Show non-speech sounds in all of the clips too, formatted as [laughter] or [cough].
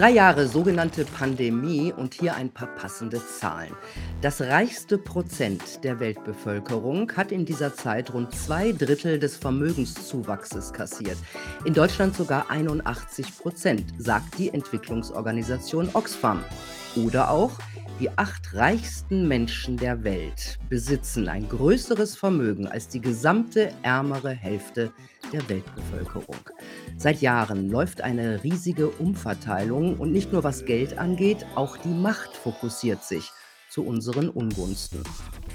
Drei Jahre sogenannte Pandemie und hier ein paar passende Zahlen. Das reichste Prozent der Weltbevölkerung hat in dieser Zeit rund zwei Drittel des Vermögenszuwachses kassiert. In Deutschland sogar 81 Prozent, sagt die Entwicklungsorganisation Oxfam. Oder auch, die acht reichsten Menschen der Welt besitzen ein größeres Vermögen als die gesamte ärmere Hälfte der Weltbevölkerung. Seit Jahren läuft eine riesige Umverteilung und nicht nur was Geld angeht, auch die Macht fokussiert sich zu unseren Ungunsten.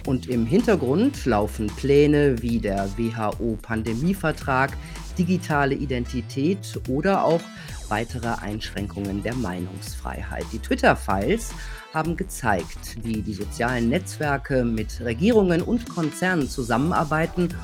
Und im Hintergrund laufen Pläne wie der WHO-Pandemievertrag, digitale Identität oder auch weitere Einschränkungen der Meinungsfreiheit. Die Twitter-Files haben gezeigt, wie die sozialen Netzwerke mit Regierungen und Konzernen zusammenarbeiten,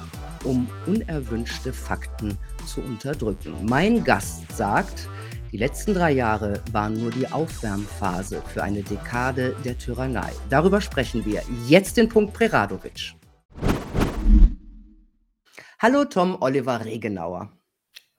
um unerwünschte Fakten zu unterdrücken. Mein Gast sagt, die letzten drei Jahre waren nur die Aufwärmphase für eine Dekade der Tyrannei. Darüber sprechen wir jetzt in Punkt Preradovic. Hallo Tom Oliver Regenauer.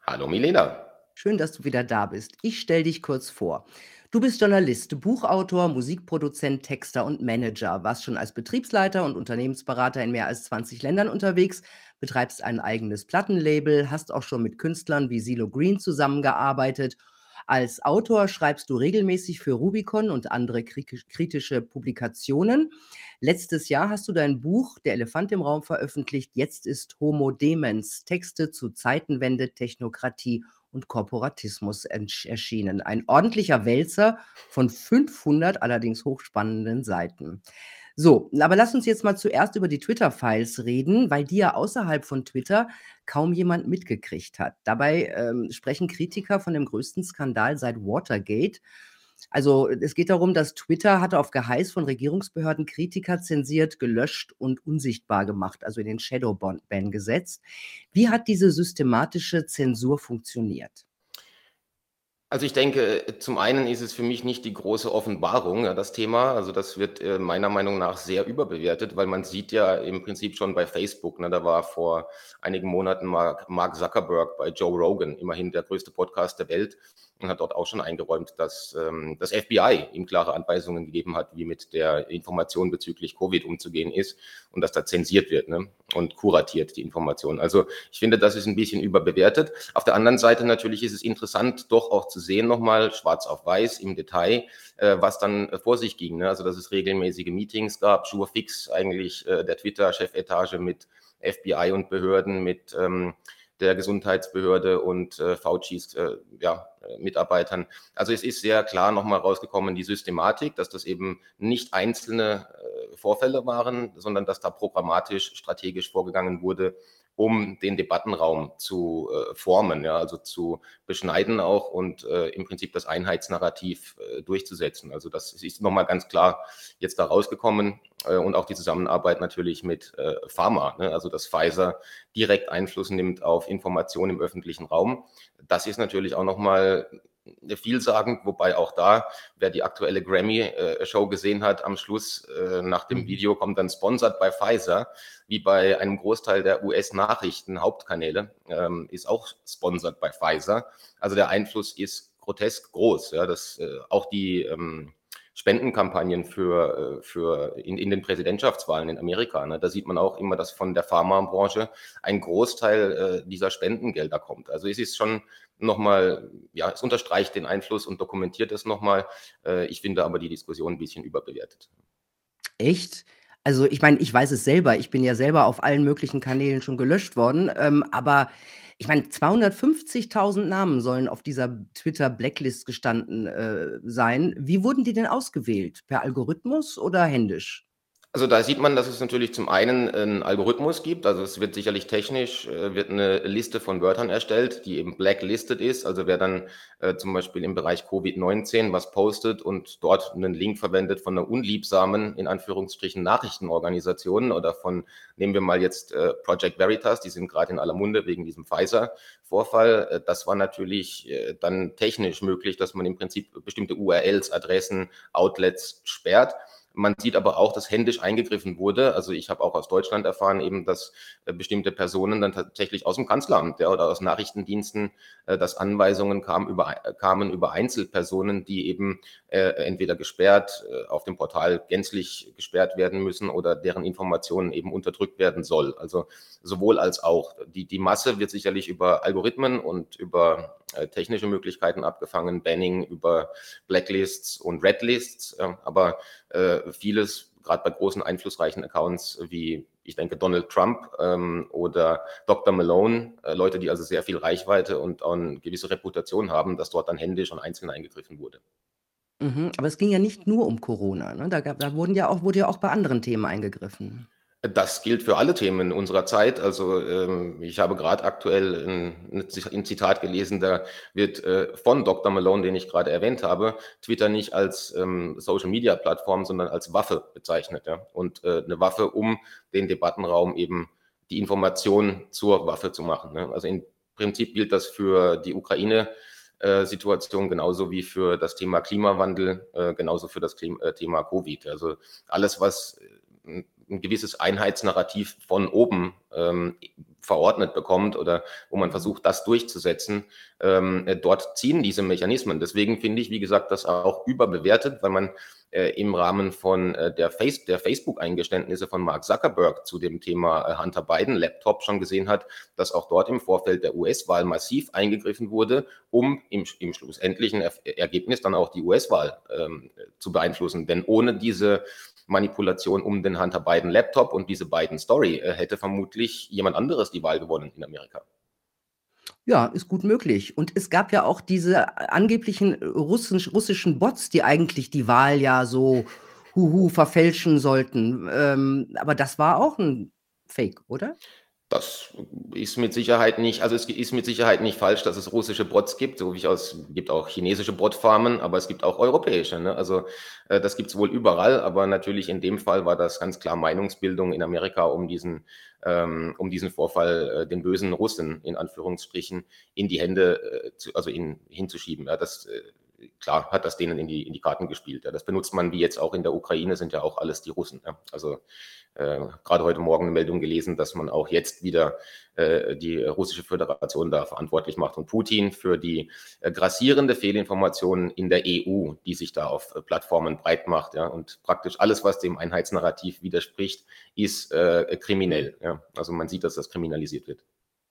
Hallo Milena. Schön, dass du wieder da bist. Ich stelle dich kurz vor. Du bist Journalist, Buchautor, Musikproduzent, Texter und Manager, warst schon als Betriebsleiter und Unternehmensberater in mehr als 20 Ländern unterwegs, betreibst ein eigenes Plattenlabel, hast auch schon mit Künstlern wie Silo Green zusammengearbeitet. Als Autor schreibst du regelmäßig für Rubicon und andere kritische Publikationen. Letztes Jahr hast du dein Buch Der Elefant im Raum veröffentlicht. Jetzt ist Homo Demens. Texte zu Zeitenwende, Technokratie und Korporatismus erschienen. Ein ordentlicher Wälzer von 500 allerdings hochspannenden Seiten. So, aber lass uns jetzt mal zuerst über die Twitter-Files reden, weil die ja außerhalb von Twitter kaum jemand mitgekriegt hat. Dabei ähm, sprechen Kritiker von dem größten Skandal seit Watergate. Also es geht darum, dass Twitter hatte auf Geheiß von Regierungsbehörden Kritiker zensiert, gelöscht und unsichtbar gemacht, also in den Shadow-Ban gesetzt. Wie hat diese systematische Zensur funktioniert? Also ich denke, zum einen ist es für mich nicht die große Offenbarung, ja, das Thema. Also das wird äh, meiner Meinung nach sehr überbewertet, weil man sieht ja im Prinzip schon bei Facebook, ne, da war vor einigen Monaten Mark, Mark Zuckerberg bei Joe Rogan, immerhin der größte Podcast der Welt, und hat dort auch schon eingeräumt, dass ähm, das FBI ihm klare Anweisungen gegeben hat, wie mit der Information bezüglich Covid umzugehen ist und dass da zensiert wird ne? und kuratiert die Information. Also ich finde, das ist ein bisschen überbewertet. Auf der anderen Seite natürlich ist es interessant, doch auch zu sehen, nochmal schwarz auf weiß im Detail, äh, was dann äh, vor sich ging. Ne? Also dass es regelmäßige Meetings gab, Sure Fix eigentlich äh, der Twitter-Chefetage mit FBI und Behörden, mit ähm, der Gesundheitsbehörde und äh, Faucis äh, ja, äh, Mitarbeitern. Also es ist sehr klar nochmal rausgekommen, die Systematik, dass das eben nicht einzelne äh, Vorfälle waren, sondern dass da programmatisch, strategisch vorgegangen wurde, um den Debattenraum zu äh, formen, ja, also zu beschneiden auch und äh, im Prinzip das Einheitsnarrativ äh, durchzusetzen. Also das ist nochmal ganz klar jetzt da rausgekommen äh, und auch die Zusammenarbeit natürlich mit äh, Pharma, ne, also dass Pfizer direkt Einfluss nimmt auf Informationen im öffentlichen Raum. Das ist natürlich auch nochmal vielsagend, wobei auch da, wer die aktuelle Grammy-Show gesehen hat, am Schluss äh, nach dem mhm. Video kommt dann sponsert bei Pfizer, wie bei einem Großteil der US-Nachrichten, Hauptkanäle, ähm, ist auch sponsert bei Pfizer. Also der Einfluss ist grotesk groß. Ja, dass äh, auch die ähm, Spendenkampagnen für, äh, für in, in den Präsidentschaftswahlen in Amerika. Ne? Da sieht man auch immer, dass von der Pharmabranche ein Großteil äh, dieser Spendengelder kommt. Also es ist schon nochmal, ja, es unterstreicht den Einfluss und dokumentiert es nochmal. Äh, ich finde aber die Diskussion ein bisschen überbewertet. Echt? Also ich meine, ich weiß es selber. Ich bin ja selber auf allen möglichen Kanälen schon gelöscht worden. Ähm, aber ich meine, 250.000 Namen sollen auf dieser Twitter-Blacklist gestanden äh, sein. Wie wurden die denn ausgewählt? Per Algorithmus oder händisch? Also da sieht man, dass es natürlich zum einen einen Algorithmus gibt. Also es wird sicherlich technisch, äh, wird eine Liste von Wörtern erstellt, die eben blacklisted ist. Also wer dann äh, zum Beispiel im Bereich Covid-19 was postet und dort einen Link verwendet von einer unliebsamen, in Anführungsstrichen, Nachrichtenorganisation oder von, nehmen wir mal jetzt äh, Project Veritas, die sind gerade in aller Munde wegen diesem Pfizer-Vorfall. Äh, das war natürlich äh, dann technisch möglich, dass man im Prinzip bestimmte URLs, Adressen, Outlets sperrt. Man sieht aber auch, dass händisch eingegriffen wurde. Also ich habe auch aus Deutschland erfahren, eben, dass äh, bestimmte Personen dann tatsächlich aus dem Kanzleramt ja, oder aus Nachrichtendiensten, äh, dass Anweisungen kamen über, kamen über Einzelpersonen, die eben äh, entweder gesperrt, äh, auf dem Portal gänzlich gesperrt werden müssen oder deren Informationen eben unterdrückt werden soll. Also sowohl als auch. Die, die Masse wird sicherlich über Algorithmen und über äh, technische Möglichkeiten abgefangen, Banning über Blacklists und Redlists, aber äh, vieles, gerade bei großen einflussreichen Accounts wie ich denke Donald Trump ähm, oder Dr. Malone, äh, Leute, die also sehr viel Reichweite und auch eine gewisse Reputation haben, dass dort dann händisch und einzeln eingegriffen wurde. Mhm, aber es ging ja nicht nur um Corona, ne? Da, gab, da wurden ja auch, wurde ja auch bei anderen Themen eingegriffen. Das gilt für alle Themen unserer Zeit. Also ähm, ich habe gerade aktuell ein, ein, Zitat gelesen, da wird äh, von Dr. Malone, den ich gerade erwähnt habe, Twitter nicht als ähm, Social-Media-Plattform, sondern als Waffe bezeichnet. Ja? Und äh, eine Waffe, um den Debattenraum eben die Information zur Waffe zu machen. Ne? Also im Prinzip gilt das für die Ukraine. Äh, genauso wie für das Thema Klimawandel, äh, genauso für das äh, Thema Covid. Also alles, was ein gewisses Einheitsnarrativ von oben ähm, verordnet bekommt oder wo man versucht, das durchzusetzen, ähm, äh, dort ziehen diese Mechanismen. Deswegen finde ich, wie gesagt, das auch überbewertet, weil man äh, im Rahmen von äh, der, Face der Facebook-Eingeständnisse von Mark Zuckerberg zu dem Thema äh, Hunter Biden Laptop schon gesehen hat, dass auch dort im Vorfeld der US-Wahl massiv eingegriffen wurde, um im, im schlussendlichen er Ergebnis dann auch die US-Wahl ähm, zu beeinflussen. Denn ohne diese Manipulation um den Hunter Biden Laptop und diese beiden Story äh, hätte vermutlich jemand anderes die Wahl gewonnen in Amerika. Ja, ist gut möglich. Und es gab ja auch diese angeblichen russisch, russischen Bots, die eigentlich die Wahl ja so huhu verfälschen sollten. Ähm, aber das war auch ein Fake, oder? Das ist mit Sicherheit nicht, also es ist mit Sicherheit nicht falsch, dass es russische Bots gibt, so wie ich aus, gibt auch chinesische Botfarmen, aber es gibt auch europäische. Ne? Also äh, das gibt es wohl überall, aber natürlich in dem Fall war das ganz klar Meinungsbildung in Amerika, um diesen, ähm, um diesen Vorfall äh, den bösen Russen in Anführungsstrichen in die Hände, äh, zu, also in, hinzuschieben. Ja, das äh, klar hat das denen in die, in die Karten gespielt. Ja. Das benutzt man wie jetzt auch in der Ukraine, sind ja auch alles die Russen. Ja. Also äh, gerade heute Morgen eine Meldung gelesen, dass man auch jetzt wieder äh, die russische Föderation da verantwortlich macht und Putin für die äh, grassierende Fehlinformation in der EU, die sich da auf äh, Plattformen breit macht. Ja. Und praktisch alles, was dem Einheitsnarrativ widerspricht, ist äh, kriminell. Ja. Also man sieht, dass das kriminalisiert wird.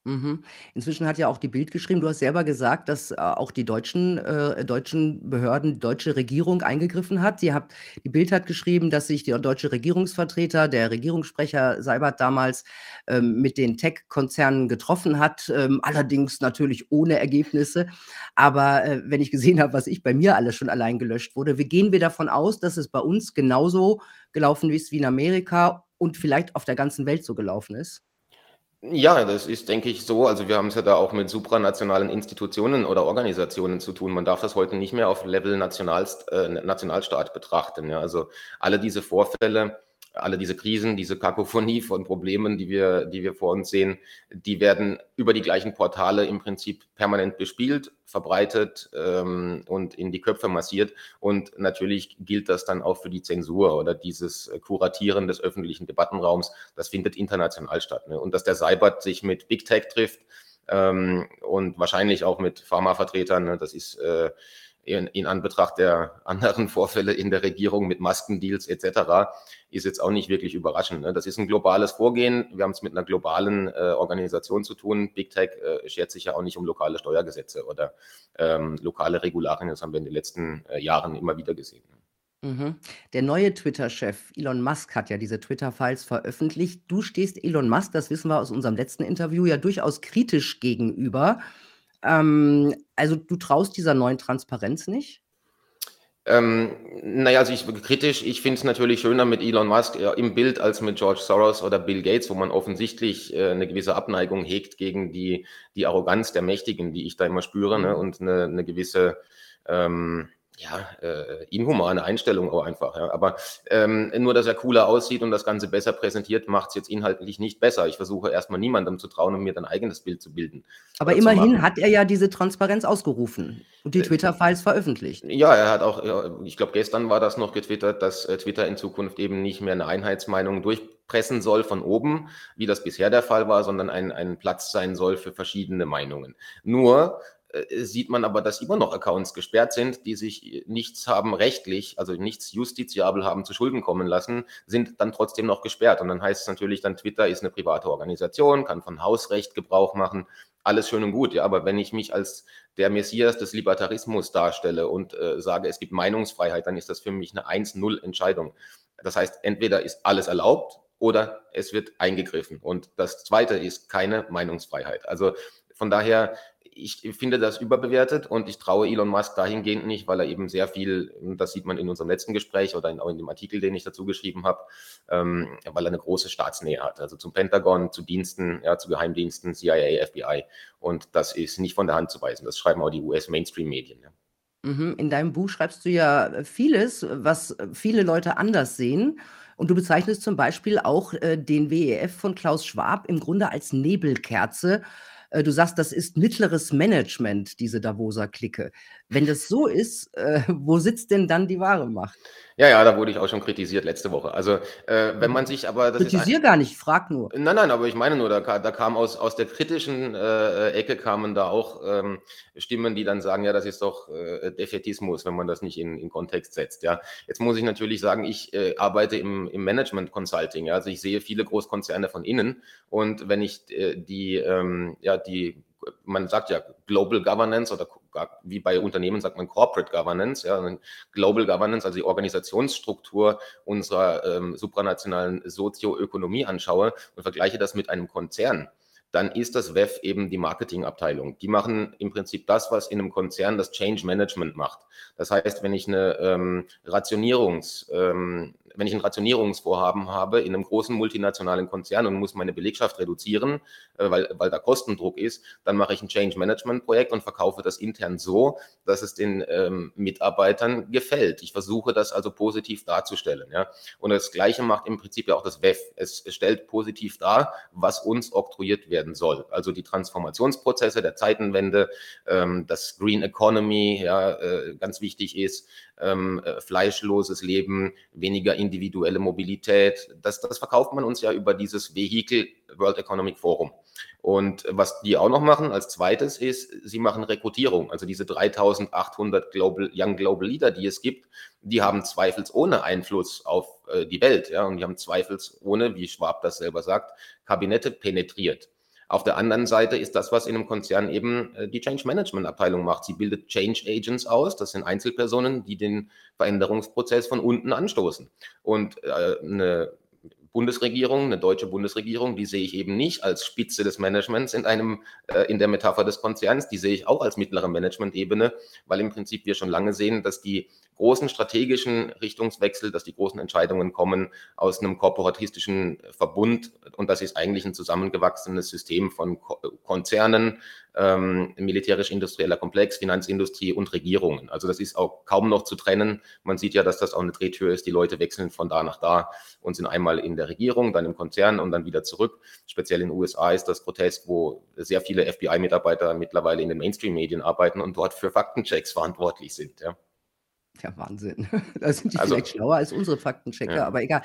Mhm. Inzwischen hat ja auch die Bild geschrieben, du hast selber gesagt, dass, äh, auch die deutschen äh, deutschen Behörden, die deutsche Regierung eingegriffen hat. Sie hat die Bild hat geschrieben, dass sich der deutsche Regierungsvertreter, der Regierungssprecher Seibert damals, ähm, mit den Tech-Konzernen getroffen hat, ähm, allerdings natürlich ohne Ergebnisse. Aber, äh, wenn ich gesehen habe, was ich bei mir alles schon allein gelöscht wurde, wie gehen wir davon aus, dass es bei uns genauso gelaufen ist wie in Amerika und vielleicht auf der ganzen Welt so gelaufen ist? Ja, das ist, denke ich, so. Also wir haben es ja da auch mit supranationalen Institutionen oder Organisationen zu tun. Man darf das heute nicht mehr auf Level Nationalst äh, Nationalstaat betrachten. Ja. Also alle diese Vorfälle alle diese Krisen, diese Kakophonie von Problemen, die wir, die wir vor uns sehen, die werden über die gleichen Portale im Prinzip permanent bespielt, verbreitet ähm, und in die Köpfe massiert. Und natürlich gilt das dann auch für die Zensur oder dieses Kuratieren des öffentlichen Debattenraums. Das findet international statt. Ne? Und dass der Cybert sich mit Big Tech trifft ähm, und wahrscheinlich auch mit Pharmavertretern, ne? das ist äh, in, in Anbetracht der anderen Vorfälle in der Regierung mit Maskendeals etc., ist jetzt auch nicht wirklich überraschend. Ne? Das ist ein globales Vorgehen. Wir haben es mit einer globalen äh, Organisation zu tun. Big Tech äh, schert sich ja auch nicht um lokale Steuergesetze oder ähm, lokale Regularien. Das haben wir in den letzten äh, Jahren immer wieder gesehen. Mhm. Der neue Twitter-Chef Elon Musk hat ja diese Twitter-Files veröffentlicht. Du stehst Elon Musk, das wissen wir aus unserem letzten Interview, ja durchaus kritisch gegenüber. Ähm, also du traust dieser neuen Transparenz nicht? Ähm, naja, also ich kritisch, ich finde es natürlich schöner mit Elon Musk ja, im Bild als mit George Soros oder Bill Gates, wo man offensichtlich äh, eine gewisse Abneigung hegt gegen die, die Arroganz der Mächtigen, die ich da immer spüre, ne, mhm. und eine, eine gewisse ähm, ja, äh, inhumane Einstellung auch einfach. Ja. Aber ähm, nur, dass er cooler aussieht und das Ganze besser präsentiert, macht es jetzt inhaltlich nicht besser. Ich versuche erstmal niemandem zu trauen und mir ein eigenes Bild zu bilden. Aber immerhin hat er ja diese Transparenz ausgerufen und die äh, Twitter-Files veröffentlicht. Ja, er hat auch, ich glaube, gestern war das noch getwittert, dass äh, Twitter in Zukunft eben nicht mehr eine Einheitsmeinung durchpressen soll von oben, wie das bisher der Fall war, sondern ein, ein Platz sein soll für verschiedene Meinungen. Nur sieht man aber, dass immer noch Accounts gesperrt sind, die sich nichts haben rechtlich, also nichts justiziabel haben zu Schulden kommen lassen, sind dann trotzdem noch gesperrt. Und dann heißt es natürlich dann, Twitter ist eine private Organisation, kann von Hausrecht Gebrauch machen, alles schön und gut, ja, aber wenn ich mich als der Messias des Libertarismus darstelle und äh, sage, es gibt Meinungsfreiheit, dann ist das für mich eine 1-0-Entscheidung. Das heißt, entweder ist alles erlaubt oder es wird eingegriffen. Und das Zweite ist keine Meinungsfreiheit. Also von daher ich finde das überbewertet und ich traue Elon Musk dahingehend nicht, weil er eben sehr viel, das sieht man in unserem letzten Gespräch oder in, auch in dem Artikel, den ich dazu geschrieben habe, ähm, weil er eine große Staatsnähe hat. Also zum Pentagon, zu Diensten, ja, zu Geheimdiensten, CIA, FBI. Und das ist nicht von der Hand zu weisen. Das schreiben auch die US-Mainstream-Medien. Ja. Mhm. In deinem Buch schreibst du ja vieles, was viele Leute anders sehen. Und du bezeichnest zum Beispiel auch äh, den WEF von Klaus Schwab im Grunde als Nebelkerze äh, du sagst, das ist mittleres Management, diese Davoser Clique. Wenn das so ist, äh, [laughs] wo sitzt denn dann die wahre Macht? Ja, ja, da wurde ich auch schon kritisiert letzte Woche. Also, äh, wenn man sich aber. Kritisier gar nicht, frag nur. Nein, nein, aber ich meine nur, da, da kam aus, aus der kritischen äh, Ecke kamen da auch ähm, Stimmen, die dann sagen, ja, das ist doch äh, Defetismus, wenn man das nicht in, in Kontext setzt. Ja, jetzt muss ich natürlich sagen, ich arbeite im, im Management Consulting. Ja? Also ich sehe viele Großkonzerne von innen und wenn ich die, ähm, ja, die man sagt ja Global Governance oder wie bei Unternehmen sagt man Corporate Governance, ja, Global Governance, also die Organisationsstruktur unserer ähm, supranationalen Sozioökonomie anschaue und vergleiche das mit einem Konzern, dann ist das WEF eben die Marketingabteilung. Die machen im Prinzip das, was in einem Konzern das Change Management macht. Das heißt, wenn ich eine ähm, Rationierungs, ähm, wenn ich ein Rationierungsvorhaben habe in einem großen multinationalen Konzern und muss meine Belegschaft reduzieren, äh, weil, weil da Kostendruck ist, dann mache ich ein Change Management Projekt und verkaufe das intern so, dass es den ähm, Mitarbeitern gefällt. Ich versuche das also positiv darzustellen. Ja? Und das Gleiche macht im Prinzip ja auch das WEF. Es stellt positiv dar, was uns oktroyiert werden soll. Also die Transformationsprozesse der Zeitenwende, ähm, das Green Economy, ja, äh, ganz wichtig ist, ähm, äh, fleischloses Leben, weniger individuelle Mobilität. Das, das verkauft man uns ja über dieses Vehikel World Economic Forum. Und was die auch noch machen als zweites ist, sie machen Rekrutierung. Also diese 3800 Global, Young Global Leader, die es gibt, die haben zweifelsohne Einfluss auf äh, die Welt. Ja, und die haben zweifelsohne, wie Schwab das selber sagt, Kabinette penetriert. Auf der anderen Seite ist das, was in einem Konzern eben äh, die Change Management Abteilung macht. Sie bildet Change Agents aus. Das sind Einzelpersonen, die den Veränderungsprozess von unten anstoßen. Und äh, eine Bundesregierung, eine deutsche Bundesregierung, die sehe ich eben nicht als Spitze des Managements in einem, äh, in der Metapher des Konzerns, die sehe ich auch als mittlere Management-Ebene, weil im Prinzip wir schon lange sehen, dass die großen strategischen Richtungswechsel, dass die großen Entscheidungen kommen aus einem korporatistischen Verbund und das ist eigentlich ein zusammengewachsenes System von Konzernen, ähm, militärisch-industrieller Komplex, Finanzindustrie und Regierungen. Also das ist auch kaum noch zu trennen. Man sieht ja, dass das auch eine Drehtür ist. Die Leute wechseln von da nach da und sind einmal in der Regierung, dann im Konzern und dann wieder zurück. Speziell in den USA ist das Protest, wo sehr viele FBI-Mitarbeiter mittlerweile in den Mainstream-Medien arbeiten und dort für Faktenchecks verantwortlich sind. Ja. Ja, Wahnsinn. [laughs] Da sind die also, vielleicht schlauer als unsere Faktenchecker, ja. aber egal.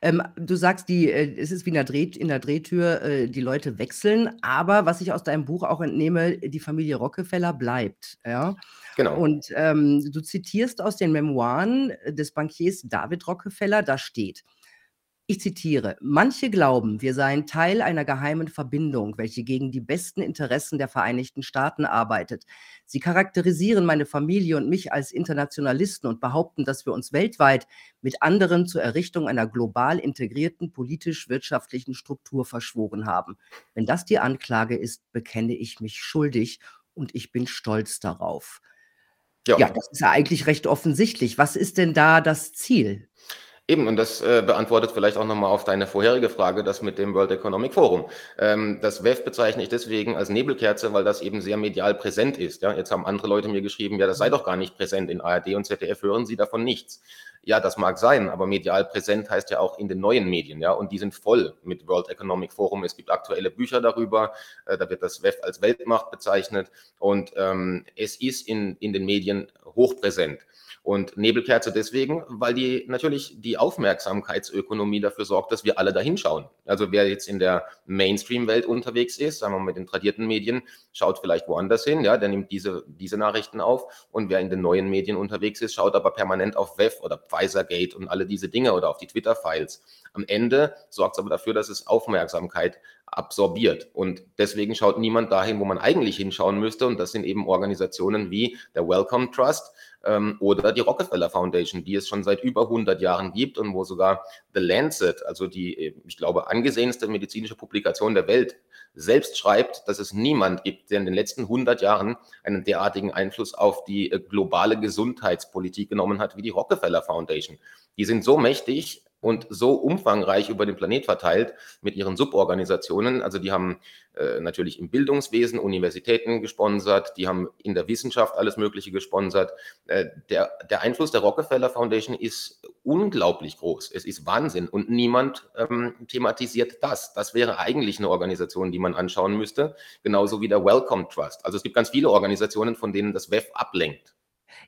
Ähm, du sagst, die, äh, es ist wie in der, Dreh, in der Drehtür, äh, die Leute wechseln, aber was ich aus deinem Buch auch entnehme, die Familie Rockefeller bleibt. Ja? Genau. Und ähm, du zitierst aus den Memoiren des Bankiers David Rockefeller, da steht, ich zitiere, manche glauben, wir seien Teil einer geheimen Verbindung, welche gegen die besten Interessen der Vereinigten Staaten arbeitet. Sie charakterisieren meine Familie und mich als Internationalisten und behaupten, dass wir uns weltweit mit anderen zur Errichtung einer global integrierten politisch-wirtschaftlichen Struktur verschworen haben. Wenn das die Anklage ist, bekenne ich mich schuldig und ich bin stolz darauf. Ja, ja das ist ja eigentlich recht offensichtlich. Was ist denn da das Ziel? Eben, und das äh, beantwortet vielleicht auch nochmal auf deine vorherige Frage, das mit dem World Economic Forum. Ähm, das WEF bezeichne ich deswegen als Nebelkerze, weil das eben sehr medial präsent ist. Ja? Jetzt haben andere Leute mir geschrieben, ja, das sei doch gar nicht präsent in ARD und ZDF, hören Sie davon nichts. Ja, das mag sein, aber medial präsent heißt ja auch in den neuen Medien, ja, und die sind voll mit World Economic Forum. Es gibt aktuelle Bücher darüber, äh, da wird das WEF als Weltmacht bezeichnet und ähm, es ist in, in den Medien hochpräsent. Und Nebelkerze deswegen, weil die natürlich die Aufmerksamkeitsökonomie dafür sorgt, dass wir alle da hinschauen. Also wer jetzt in der Mainstream-Welt unterwegs ist, sagen wir mal mit den tradierten Medien, schaut vielleicht woanders hin, ja, der nimmt diese, diese Nachrichten auf. Und wer in den neuen Medien unterwegs ist, schaut aber permanent auf WEF oder Pfizergate und alle diese Dinge oder auf die Twitter-Files. Am Ende sorgt es aber dafür, dass es Aufmerksamkeit absorbiert. Und deswegen schaut niemand dahin, wo man eigentlich hinschauen müsste. Und das sind eben Organisationen wie der Wellcome Trust, ähm, oder die Rockefeller Foundation, die es schon seit über 100 Jahren gibt und wo sogar The Lancet, also die, ich glaube, angesehenste medizinische Publikation der Welt, selbst schreibt, dass es niemand gibt, der in den letzten 100 Jahren einen derartigen Einfluss auf die äh, globale Gesundheitspolitik genommen hat wie die Rockefeller Foundation. Die sind so mächtig, und so umfangreich über den Planet verteilt mit ihren Suborganisationen. Also die haben äh, natürlich im Bildungswesen Universitäten gesponsert, die haben in der Wissenschaft alles Mögliche gesponsert. Äh, der, der Einfluss der Rockefeller Foundation ist unglaublich groß. Es ist Wahnsinn und niemand ähm, thematisiert das. Das wäre eigentlich eine Organisation, die man anschauen müsste, genauso wie der Wellcome Trust. Also es gibt ganz viele Organisationen, von denen das WEF ablenkt.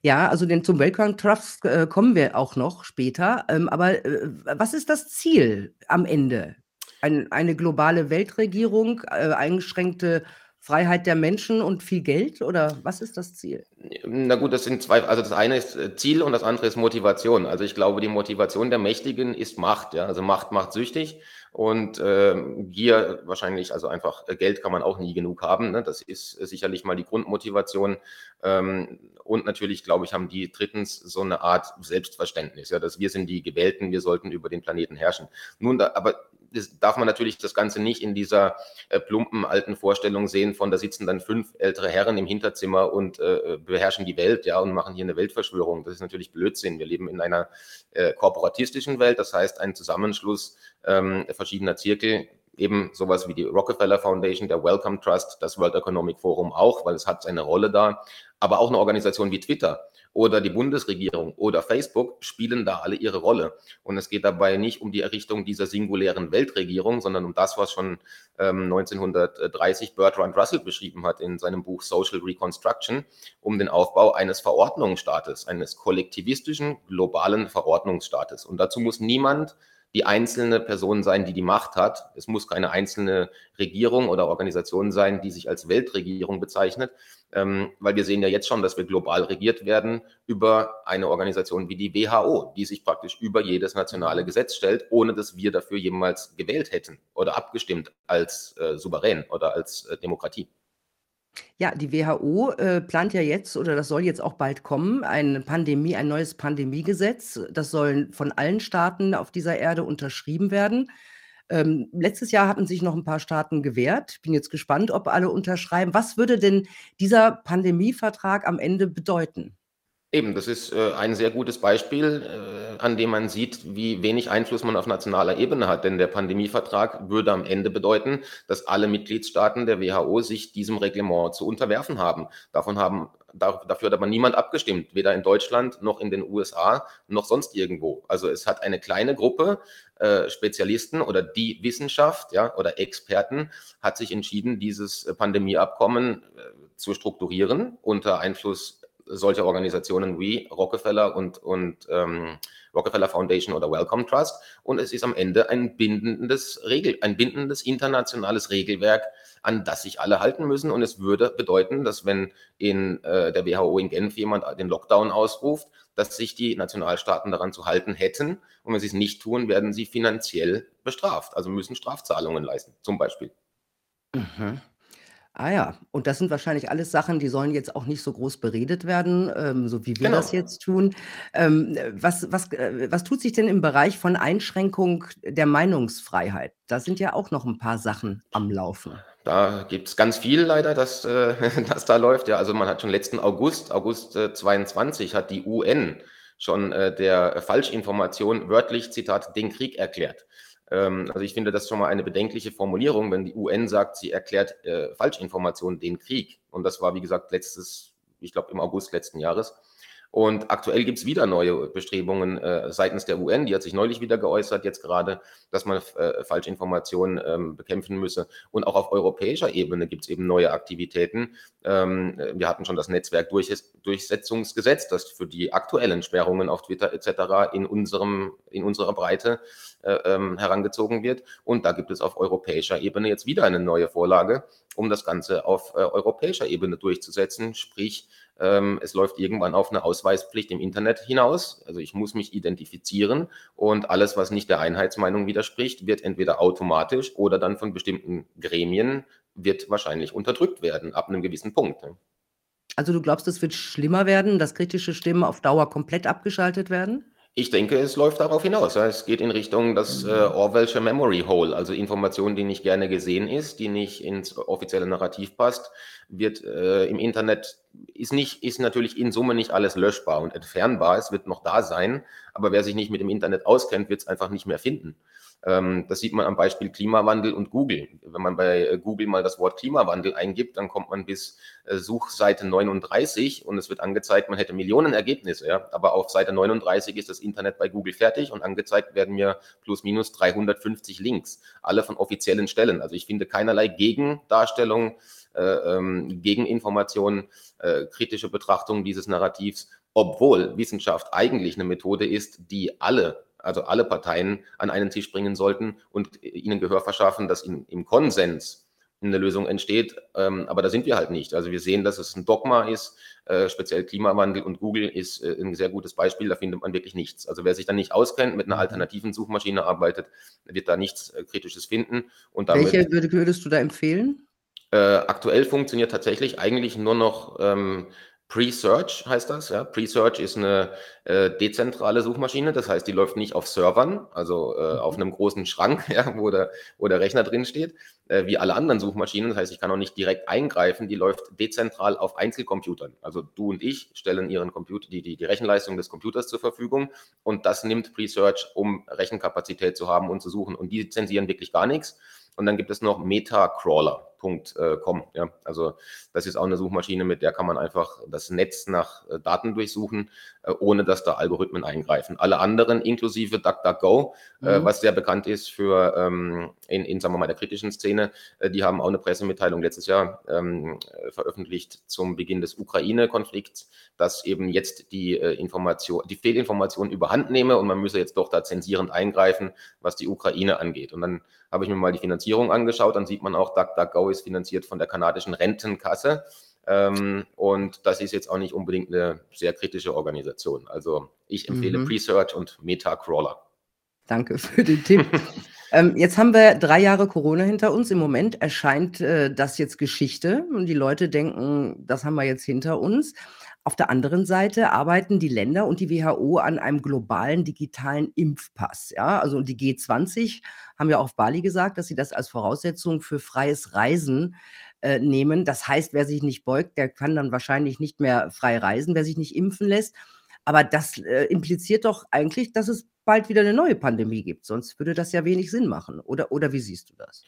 Ja, also den zum Welcome Trust äh, kommen wir auch noch später. Ähm, aber äh, was ist das Ziel am Ende? Ein, eine globale Weltregierung, äh, eingeschränkte Freiheit der Menschen und viel Geld oder was ist das Ziel? Na gut, das sind zwei, also das eine ist äh, Ziel und das andere ist Motivation. Also ich glaube, die Motivation der Mächtigen ist Macht, ja. Also Macht macht süchtig und äh, Gier wahrscheinlich, also einfach äh, Geld kann man auch nie genug haben. Ne? Das ist äh, sicherlich mal die Grundmotivation. Ähm, und natürlich, glaube ich, haben die drittens so eine Art Selbstverständnis, ja, dass wir sind die Gewählten, wir sollten über den Planeten herrschen. Nun, da, aber das darf man natürlich das Ganze nicht in dieser äh, plumpen alten Vorstellung sehen von, da sitzen dann fünf ältere Herren im Hinterzimmer und äh, beherrschen die Welt, ja, und machen hier eine Weltverschwörung. Das ist natürlich Blödsinn. Wir leben in einer äh, korporatistischen Welt, das heißt ein Zusammenschluss ähm, verschiedener Zirkel, eben sowas wie die Rockefeller Foundation, der Wellcome Trust, das World Economic Forum auch, weil es hat seine Rolle da, aber auch eine Organisation wie Twitter oder die Bundesregierung oder Facebook spielen da alle ihre Rolle. Und es geht dabei nicht um die Errichtung dieser singulären Weltregierung, sondern um das, was schon ähm, 1930 Bertrand Russell beschrieben hat in seinem Buch Social Reconstruction, um den Aufbau eines Verordnungsstaates, eines kollektivistischen globalen Verordnungsstaates. Und dazu muss niemand die einzelne Person sein, die die Macht hat. Es muss keine einzelne Regierung oder Organisation sein, die sich als Weltregierung bezeichnet, ähm, weil wir sehen ja jetzt schon, dass wir global regiert werden über eine Organisation wie die WHO, die sich praktisch über jedes nationale Gesetz stellt, ohne dass wir dafür jemals gewählt hätten oder abgestimmt als äh, souverän oder als äh, Demokratie. Ja, die WHO, äh, plant ja jetzt oder das soll jetzt auch bald kommen, eine Pandemie ein neues Pandemiegesetz. Das soll von allen Staaten auf dieser Erde unterschrieben werden. Ähm, letztes Jahr hatten sich noch ein paar Staaten gewehrt. Ich bin jetzt gespannt, ob alle unterschreiben. Was würde denn dieser Pandemievertrag am Ende bedeuten? Eben, das ist äh, ein sehr gutes Beispiel, äh, an dem man sieht, wie wenig Einfluss man auf nationaler Ebene hat. Denn der Pandemievertrag würde am Ende bedeuten, dass alle Mitgliedstaaten der WHO sich diesem Reglement zu unterwerfen haben. Davon haben dafür hat aber niemand abgestimmt, weder in Deutschland noch in den USA noch sonst irgendwo. Also es hat eine kleine Gruppe äh, Spezialisten oder die Wissenschaft ja, oder Experten hat sich entschieden, dieses Pandemieabkommen äh, zu strukturieren unter Einfluss solche Organisationen wie Rockefeller und, und ähm, Rockefeller Foundation oder Wellcome Trust. Und es ist am Ende ein bindendes Regel, ein bindendes internationales Regelwerk, an das sich alle halten müssen. Und es würde bedeuten, dass wenn in äh, der WHO in Genf jemand den Lockdown ausruft, dass sich die Nationalstaaten daran zu halten hätten. Und wenn sie es nicht tun, werden sie finanziell bestraft, also müssen Strafzahlungen leisten, zum Beispiel. Mhm. Ah ja, und das sind wahrscheinlich alles Sachen, die sollen jetzt auch nicht so groß beredet werden, ähm, so wie wir das Genau. jetzt tun. Ähm, äh, was was äh, was tut sich denn im Bereich von Einschränkung der Meinungsfreiheit? Da sind ja auch noch ein paar Sachen am Laufen. Da gibt es ganz viel leider, das, äh, [laughs] das da läuft. Ja, also man hat schon letzten August, August äh, 22, hat die UN schon äh, der Falschinformation wörtlich, Zitat, den Krieg erklärt. Ähm, also ich finde das schon mal eine bedenkliche Formulierung, wenn die UN sagt, sie erklärt äh, Falschinformationen den Krieg. Und das war, wie gesagt, letztes, ich glaube, im August letzten Jahres. Und aktuell gibt es wieder neue Bestrebungen äh, seitens der UN, die hat sich neulich wieder geäußert, jetzt gerade, dass man äh, Falschinformationen ähm, bekämpfen müsse. Und auch auf europäischer Ebene gibt es eben neue Aktivitäten. Ähm, wir hatten schon das Netzwerk Durchsetzungsgesetz, das für die aktuellen Sperrungen auf Twitter etc. in, unserem, in unserer Breite äh, ähm, herangezogen wird. Und da gibt es auf europäischer Ebene jetzt wieder eine neue Vorlage, um das Ganze auf äh, europäischer Ebene durchzusetzen, sprich es läuft irgendwann auf eine Ausweispflicht im Internet hinaus. Also ich muss mich identifizieren und alles, was nicht der Einheitsmeinung widerspricht, wird entweder automatisch oder dann von bestimmten Gremien wird wahrscheinlich unterdrückt werden ab einem gewissen Punkt. Ne? Also du glaubst, es wird schlimmer werden, dass kritische Stimmen auf Dauer komplett abgeschaltet werden? Ich denke, es läuft darauf hinaus. Es geht in Richtung das äh, Orwellsche Memory Hole, also Information, die nicht gerne gesehen ist, die nicht ins offizielle Narrativ passt, wird äh, im Internet, ist, nicht, ist natürlich in Summe nicht alles löschbar und entfernbar. Es wird noch da sein, aber wer sich nicht mit dem Internet auskennt, wird es einfach nicht mehr finden. Ähm, das sieht man am Beispiel Klimawandel und Google. Wenn man bei äh, Google mal das Wort Klimawandel eingibt, dann kommt man bis äh, Suchseite 39 und es wird angezeigt, man hätte Millionen Ergebnisse. Ja? Aber auf Seite 39 ist das Internet bei Google fertig und angezeigt werden mir plus minus 350 Links, alle von offiziellen Stellen. Also ich finde keinerlei Gegendarstellung, äh, ähm, Gegeninformationen, äh, kritische Betrachtung dieses Narrativs, obwohl Wissenschaft eigentlich eine Methode ist, die alle also alle Parteien an einen Tisch bringen sollten und ihnen Gehör verschaffen, dass in, im Konsens eine Lösung entsteht. Ähm, aber da sind wir halt nicht. Also wir sehen, dass es ein Dogma ist, äh, speziell Klimawandel und Google ist äh, ein sehr gutes Beispiel, da findet man wirklich nichts. Also wer sich da nicht auskennt, mit einer mhm. alternativen Suchmaschine arbeitet, wird da nichts äh, Kritisches finden. Welche würdest du da empfehlen? Aktuell funktioniert tatsächlich eigentlich nur noch ähm, Pre-Search heißt das. Ja? Pre-Search ist eine äh, dezentrale Suchmaschine, das heißt, die läuft nicht auf Servern, also äh, auf mhm. einem großen Schrank, [laughs] ja, wo, der, wo der Rechner drin steht, äh, wie alle anderen Suchmaschinen. Das heißt, ich kann auch nicht direkt eingreifen, die läuft dezentral auf Einzelcomputern. Also du und ich stellen ihren Computer, die, die, die Rechenleistung des Computers zur Verfügung und das nimmt Pre-Search, um Rechenkapazität zu haben und zu suchen. Und die zensieren wirklich gar nichts. Und dann gibt es noch Metacrawler.com. Ja, also das ist auch eine Suchmaschine, mit der kann man einfach das Netz nach äh, Daten durchsuchen, äh, ohne dass da Algorithmen eingreifen. Alle anderen, inklusive DuckDuckGo, äh, mhm. was sehr bekannt ist für ähm, in, in, sagen wir mal, der kritischen Szene, die haben auch eine Pressemitteilung letztes Jahr ähm, veröffentlicht zum Beginn des Ukraine-Konflikts, dass eben jetzt die Information, die Fehlinformation überhand nehme und man müsse jetzt doch da zensierend eingreifen, was die Ukraine angeht. Und dann habe ich mir mal die Finanzierung angeschaut, dann sieht man auch, DuckDuckGo ist finanziert von der kanadischen Rentenkasse. Ähm, und das ist jetzt auch nicht unbedingt eine sehr kritische Organisation. Also ich empfehle mhm. Presearch und Metacrawler. Danke für den Tipp. [laughs] ähm, jetzt haben wir drei Jahre Corona hinter uns. Im Moment erscheint äh, das jetzt Geschichte und die Leute denken, das haben wir jetzt hinter uns. Auf der anderen Seite arbeiten die Länder und die WHO an einem globalen digitalen Impfpass. Ja, also die G20 haben ja auf Bali gesagt, dass sie das als Voraussetzung für freies Reisen äh, nehmen. Das heißt, wer sich nicht beugt, der kann dann wahrscheinlich nicht mehr frei reisen, wer sich nicht impfen lässt. Aber das äh, impliziert doch eigentlich, dass es bald wieder eine neue Pandemie gibt. Sonst würde das ja wenig Sinn machen. Oder, oder wie siehst du das?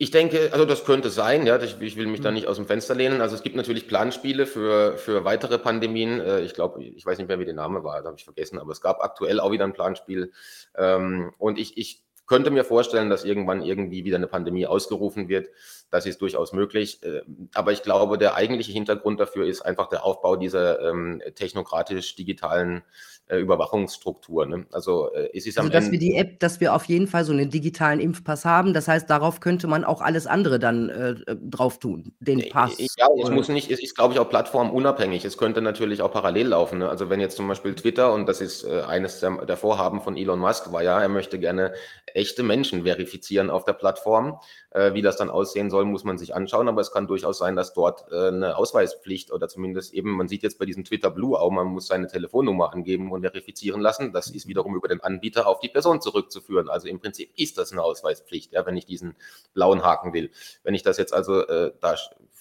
Ich denke, also das könnte sein, ja, ich, ich will mich da mhm. nicht aus dem Fenster lehnen. Also es gibt natürlich Planspiele für, für weitere Pandemien. Äh, ich glaube, ich weiß nicht mehr, wie der Name war, da habe ich vergessen, aber es gab aktuell auch wieder ein Planspiel. Ähm, und ich, ich könnte mir vorstellen, dass irgendwann irgendwie wieder eine Pandemie ausgerufen wird. Das ist durchaus möglich. Äh, aber ich glaube, der eigentliche Hintergrund dafür ist einfach der Aufbau dieser ähm, technokratisch-digitalen äh, Überwachungsstruktur. Ne? Also äh, es ist am also, dass Ende wir die App, dass wir auf jeden Fall so einen digitalen Impfpass haben. Das heißt, darauf könnte man auch alles andere dann äh, äh drauf tun, den Pass. Ja, es muss nicht, es ist, glaube ich, auch plattformunabhängig. Es könnte natürlich auch parallel laufen. Ne? Also wenn jetzt zum Beispiel Twitter, und das ist äh, eines der, der Vorhaben von Elon Musk, war ja, er möchte gerne echte Menschen verifizieren auf der Plattform. Äh, wie das dann aussehen soll, muss man sich anschauen, aber es kann durchaus sein, dass dort äh, eine Ausweispflicht oder zumindest eben, man sieht jetzt bei diesem Twitter Blue auch, man muss seine Telefonnummer angeben und verifizieren lassen. Das ist wiederum über den Anbieter auf die Person zurückzuführen. Also im Prinzip ist das eine Ausweispflicht, ja, wenn ich diesen blauen Haken will. Wenn ich das jetzt also äh, da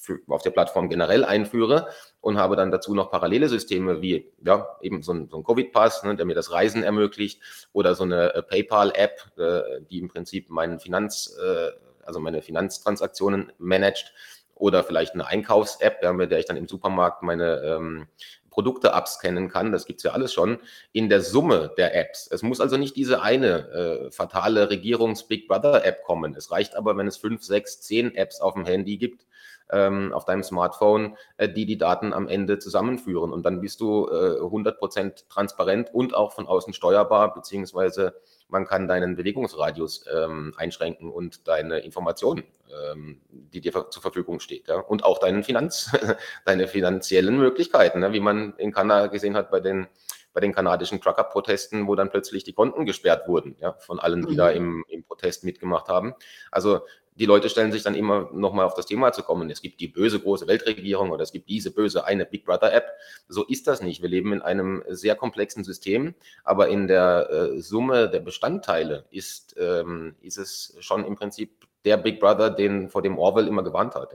für, auf der Plattform generell einführe und habe dann dazu noch parallele Systeme wie ja eben so ein, so ein Covid-Pass, ne, der mir das Reisen ermöglicht oder so eine äh, PayPal-App, äh, die im Prinzip meinen Finanz, äh, also meine Finanztransaktionen managt oder vielleicht eine Einkaufs-App, ja, mit der ich dann im Supermarkt meine ähm, Produkte abscannen kann. Das gibt's ja alles schon in der Summe der Apps. Es muss also nicht diese eine äh, fatale Regierungs-Big Brother-App kommen. Es reicht aber, wenn es fünf, sechs, zehn Apps auf dem Handy gibt, ähm, auf deinem Smartphone, äh, die die Daten am Ende zusammenführen. Und dann bist du äh, 100% transparent und auch von außen steuerbar, beziehungsweise man kann deinen Bewegungsradius ähm, einschränken und deine Informationen, ähm, die dir zur Verfügung steht. Ja? Und auch deinen Finanz, [laughs] deine finanziellen Möglichkeiten, ne? wie man in Kanada gesehen hat bei den bei den kanadischen Trucker-Protesten, wo dann plötzlich die Konten gesperrt wurden, ja, von allen, die mhm. da im, im Protest mitgemacht haben. Also die Leute stellen sich dann immer nochmal auf das Thema zu kommen. Es gibt die böse große Weltregierung oder es gibt diese böse eine Big Brother App. So ist das nicht. Wir leben in einem sehr komplexen System, aber in der äh, Summe der Bestandteile ist, ähm, ist es schon im Prinzip der Big Brother, den vor dem Orwell immer gewarnt hat.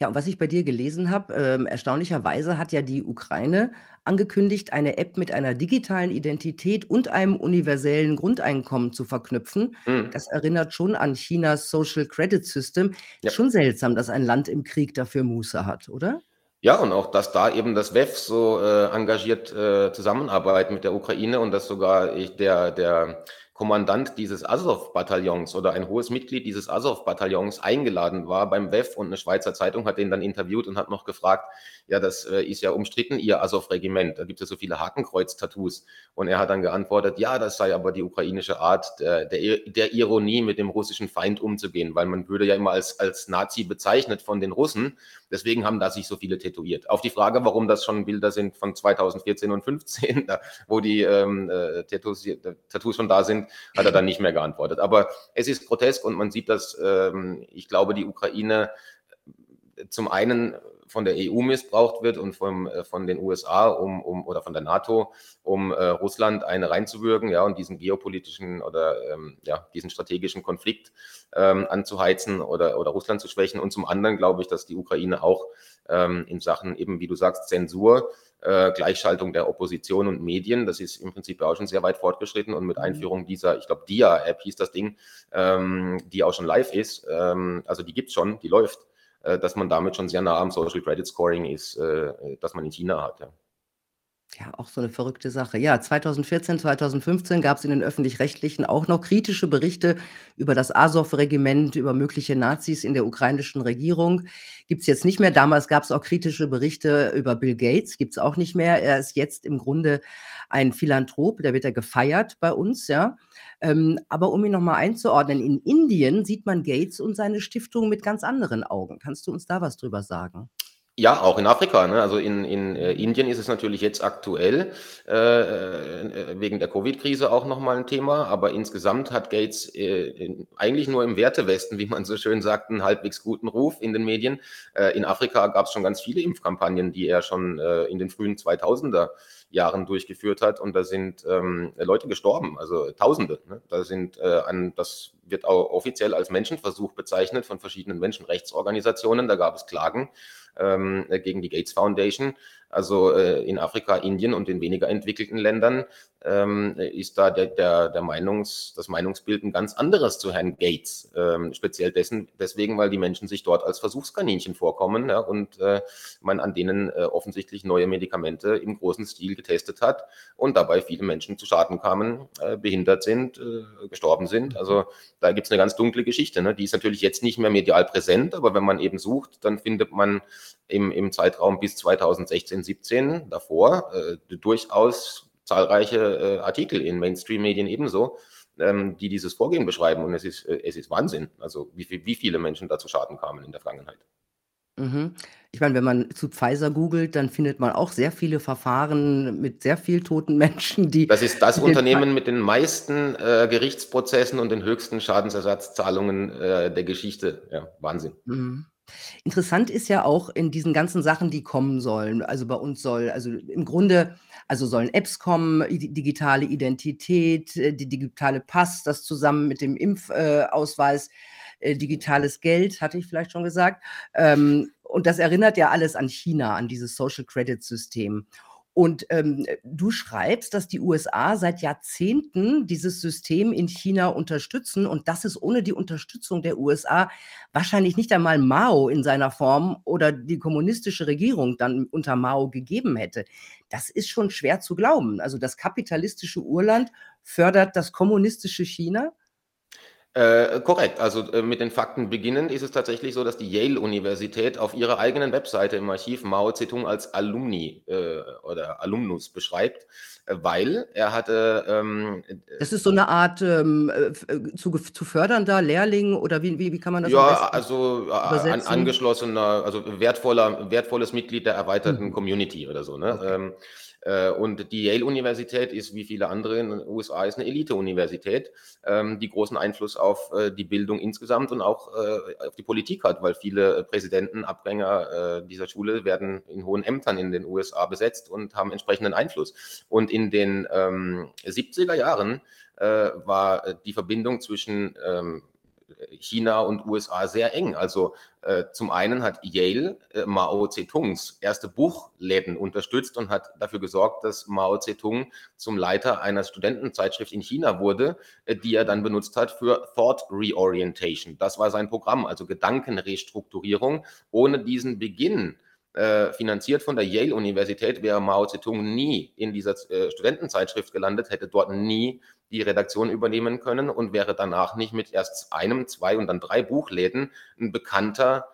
Ja. Und was ich bei dir gelesen habe, ähm, erstaunlicherweise hat ja die Ukraine angekündigt, eine App mit einer digitalen Identität und einem universellen Grundeinkommen zu verknüpfen. Mhm. Das erinnert schon an Chinas Social Credit System. Ja. Schon seltsam, dass ein Land im Krieg dafür Muße hat, oder? Ja, und auch, dass da eben das WEF so äh, engagiert äh, zusammenarbeitet mit der Ukraine und dass sogar ich, der, der Kommandant dieses Azov-Bataillons oder ein hohes Mitglied dieses Azov-Bataillons eingeladen war beim WEF und eine Schweizer Zeitung hat den dann interviewt und hat noch gefragt, ja, das äh, ist ja umstritten, ihr Azov-Regiment, da gibt es ja so viele Hakenkreuz-Tattoos. Und er hat dann geantwortet, ja, das sei aber die ukrainische Art der, der, der Ironie mit dem russischen Feind umzugehen, weil man würde ja immer als, als Nazi bezeichnet von den Russen Deswegen haben da sich so viele tätowiert. Auf die Frage, warum das schon Bilder sind von 2014 und 15, [laughs] da, wo die ähm, äh, Tattoos, Tattoos schon da sind, hat er dann nicht mehr geantwortet. Aber es ist grotesk und man sieht das, ähm, ich glaube, die Ukraine äh, zum einen von der EU missbraucht wird und vom, äh, von den USA um, um, oder von der NATO, um äh, Russland eine reinzuwürgen, ja, und diesen geopolitischen oder ähm, ja, diesen strategischen Konflikt ähm, anzuheizen oder, oder Russland zu schwächen. Und zum anderen glaube ich, dass die Ukraine auch ähm, in Sachen eben, wie du sagst, Zensur, äh, Gleichschaltung der Opposition und Medien. Das ist im Prinzip auch schon sehr weit fortgeschritten und mit mhm. Einführung dieser, ich glaube, DIA-App hieß das Ding, ähm, die auch schon live ist. Ähm, also die gibt's schon, die läuft. Äh, dass man damit schon sehr nah am Social Credit Scoring ist, äh, das man in China hat. Ja. Ja, auch so eine verrückte Sache. Ja, 2014, 2015 gab es in den Öffentlich-Rechtlichen auch noch kritische Berichte über das Asow-Regiment, über mögliche Nazis in der ukrainischen Regierung. Gibt es jetzt nicht mehr. Damals gab es auch kritische Berichte über Bill Gates, gibt es auch nicht mehr. Er ist jetzt im Grunde ein Philanthrop, der wird ja gefeiert bei uns, ja. Ähm, aber um ihn nochmal einzuordnen, in Indien sieht man Gates und seine Stiftung mit ganz anderen Augen. Kannst du uns da was drüber sagen? Ja, auch in Afrika. Ne? Also in, in äh, Indien ist es natürlich jetzt aktuell äh, äh wegen der Covid-Krise auch nochmal ein Thema. Aber insgesamt hat Gates äh, in, eigentlich nur im Wertewesten, wie man so schön sagt, einen halbwegs guten Ruf in den Medien. Äh, in Afrika gab es schon ganz viele Impfkampagnen, die er schon äh, in den frühen 2000er Jahren durchgeführt hat. Und da sind ähm, Leute gestorben, also Tausende. Ne? Da sind äh, an, das wird auch offiziell als Menschenversuch bezeichnet von verschiedenen Menschenrechtsorganisationen. Da gab es Klagen ähm, gegen die Gates Foundation. Also äh, in Afrika, Indien und in weniger entwickelten Ländern ähm, ist da der, der, der Meinungs, das Meinungsbild ein ganz anderes zu Herrn Gates. Ähm, speziell dessen, deswegen, weil die Menschen sich dort als Versuchskaninchen vorkommen ja, und äh, man an denen äh, offensichtlich neue Medikamente im großen Stil getestet hat und dabei viele Menschen zu Schaden kamen, äh, behindert sind, äh, gestorben sind. Also da gibt es eine ganz dunkle Geschichte. Ne? Die ist natürlich jetzt nicht mehr medial präsent, aber wenn man eben sucht, dann findet man im, im Zeitraum bis 2016, 17 davor äh, durchaus zahlreiche äh, Artikel in Mainstream-Medien ebenso, ähm, die dieses Vorgehen beschreiben. Und es ist, äh, es ist Wahnsinn, also wie, wie viele Menschen da zu Schaden kamen in der Vergangenheit. Mhm. Ich meine, wenn man zu Pfizer googelt, dann findet man auch sehr viele Verfahren mit sehr viel toten Menschen, die. Das ist das [laughs] Unternehmen mit den meisten äh, Gerichtsprozessen und den höchsten Schadensersatzzahlungen äh, der Geschichte. Ja, Wahnsinn. Mhm. Interessant ist ja auch in diesen ganzen Sachen, die kommen sollen. Also bei uns soll, also im Grunde, also sollen Apps kommen, digitale Identität, äh, die digitale Pass, das zusammen mit dem Impfausweis, äh, digitales Geld, hatte ich vielleicht schon gesagt. Ähm, und das erinnert ja alles an China, an dieses Social Credit System. Und ähm, du schreibst, dass die USA seit Jahrzehnten dieses System in China unterstützen und dass es ohne die Unterstützung der USA wahrscheinlich nicht einmal Mao in seiner Form oder die kommunistische Regierung dann unter Mao gegeben hätte. Das ist schon schwer zu glauben. Also das kapitalistische Urland fördert das kommunistische China. Äh, korrekt. Also äh, mit den Fakten beginnend ist es tatsächlich so, dass die Yale-Universität auf ihrer eigenen Webseite im Archiv Mao Zedong als Alumni äh, oder Alumnus beschreibt, äh, weil er hatte. Ähm, äh, das ist so eine Art ähm, äh, zu, zu, fördernder Lehrling oder wie, wie, wie kann man das Ja, also an, angeschlossener, also wertvoller, wertvolles Mitglied der erweiterten mhm. Community oder so. Ne? Okay. Ähm, äh, und die Yale-Universität ist, wie viele andere in den USA, ist eine Elite-Universität, ähm, die großen Einfluss auf äh, die Bildung insgesamt und auch äh, auf die Politik hat, weil viele Präsidenten, Abgänger dieser Schule werden in hohen Ämtern in den USA besetzt und haben entsprechenden Einfluss. Und in den 70er ähm, Jahren war die Verbindung zwischen ähm, China und USA sehr eng. Also äh, zum einen hat Yale äh, Mao Zedongs erste Buchläden unterstützt und hat dafür gesorgt, dass Mao Zedong zum Leiter einer Studentenzeitschrift in China wurde, äh, die er dann benutzt hat für Thought Reorientation. Das war sein Programm, also Gedankenrestrukturierung. Ohne diesen Beginn äh, finanziert von der Yale-Universität, wäre Mao Zedong nie in dieser äh, Studentenzeitschrift gelandet, hätte dort nie die Redaktion übernehmen können und wäre danach nicht mit erst einem, zwei und dann drei Buchläden ein bekannter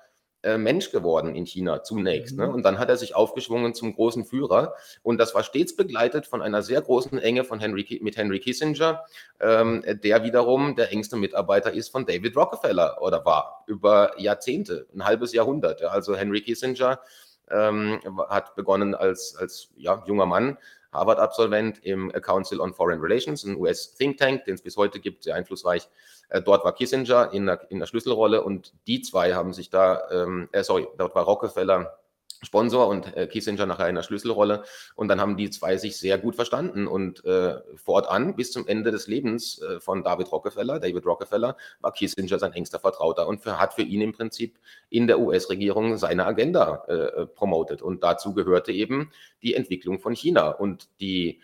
äh, Mensch geworden in China zunächst. Ne? Mhm. Und dann hat er sich aufgeschwungen zum großen Führer. Und das war stets begleitet von einer sehr großen Enge von Henry, mit Henry Kissinger, ähm, der wiederum der engste Mitarbeiter ist von David Rockefeller oder war über Jahrzehnte, ein halbes Jahrhundert. Ja? Also Henry Kissinger ähm, hat begonnen als, als ja, junger Mann, Harvard-Absolvent im Council on Foreign Relations, ein US-Think Tank, den es bis heute gibt, sehr einflussreich. Äh, dort war Kissinger in der, in der Schlüsselrolle und die zwei haben sich da, ähm, äh, sorry, dort war Rockefeller Sponsor und äh, Kissinger nachher in der Schlüsselrolle. Und dann haben die zwei sich sehr gut verstanden. Und äh, fortan, bis zum Ende des Lebens äh, von David Rockefeller, David Rockefeller, war Kissinger sein engster Vertrauter und für, hat für ihn im Prinzip in der US-Regierung seine Agenda äh, promotet. Und dazu gehörte eben die Entwicklung von China und die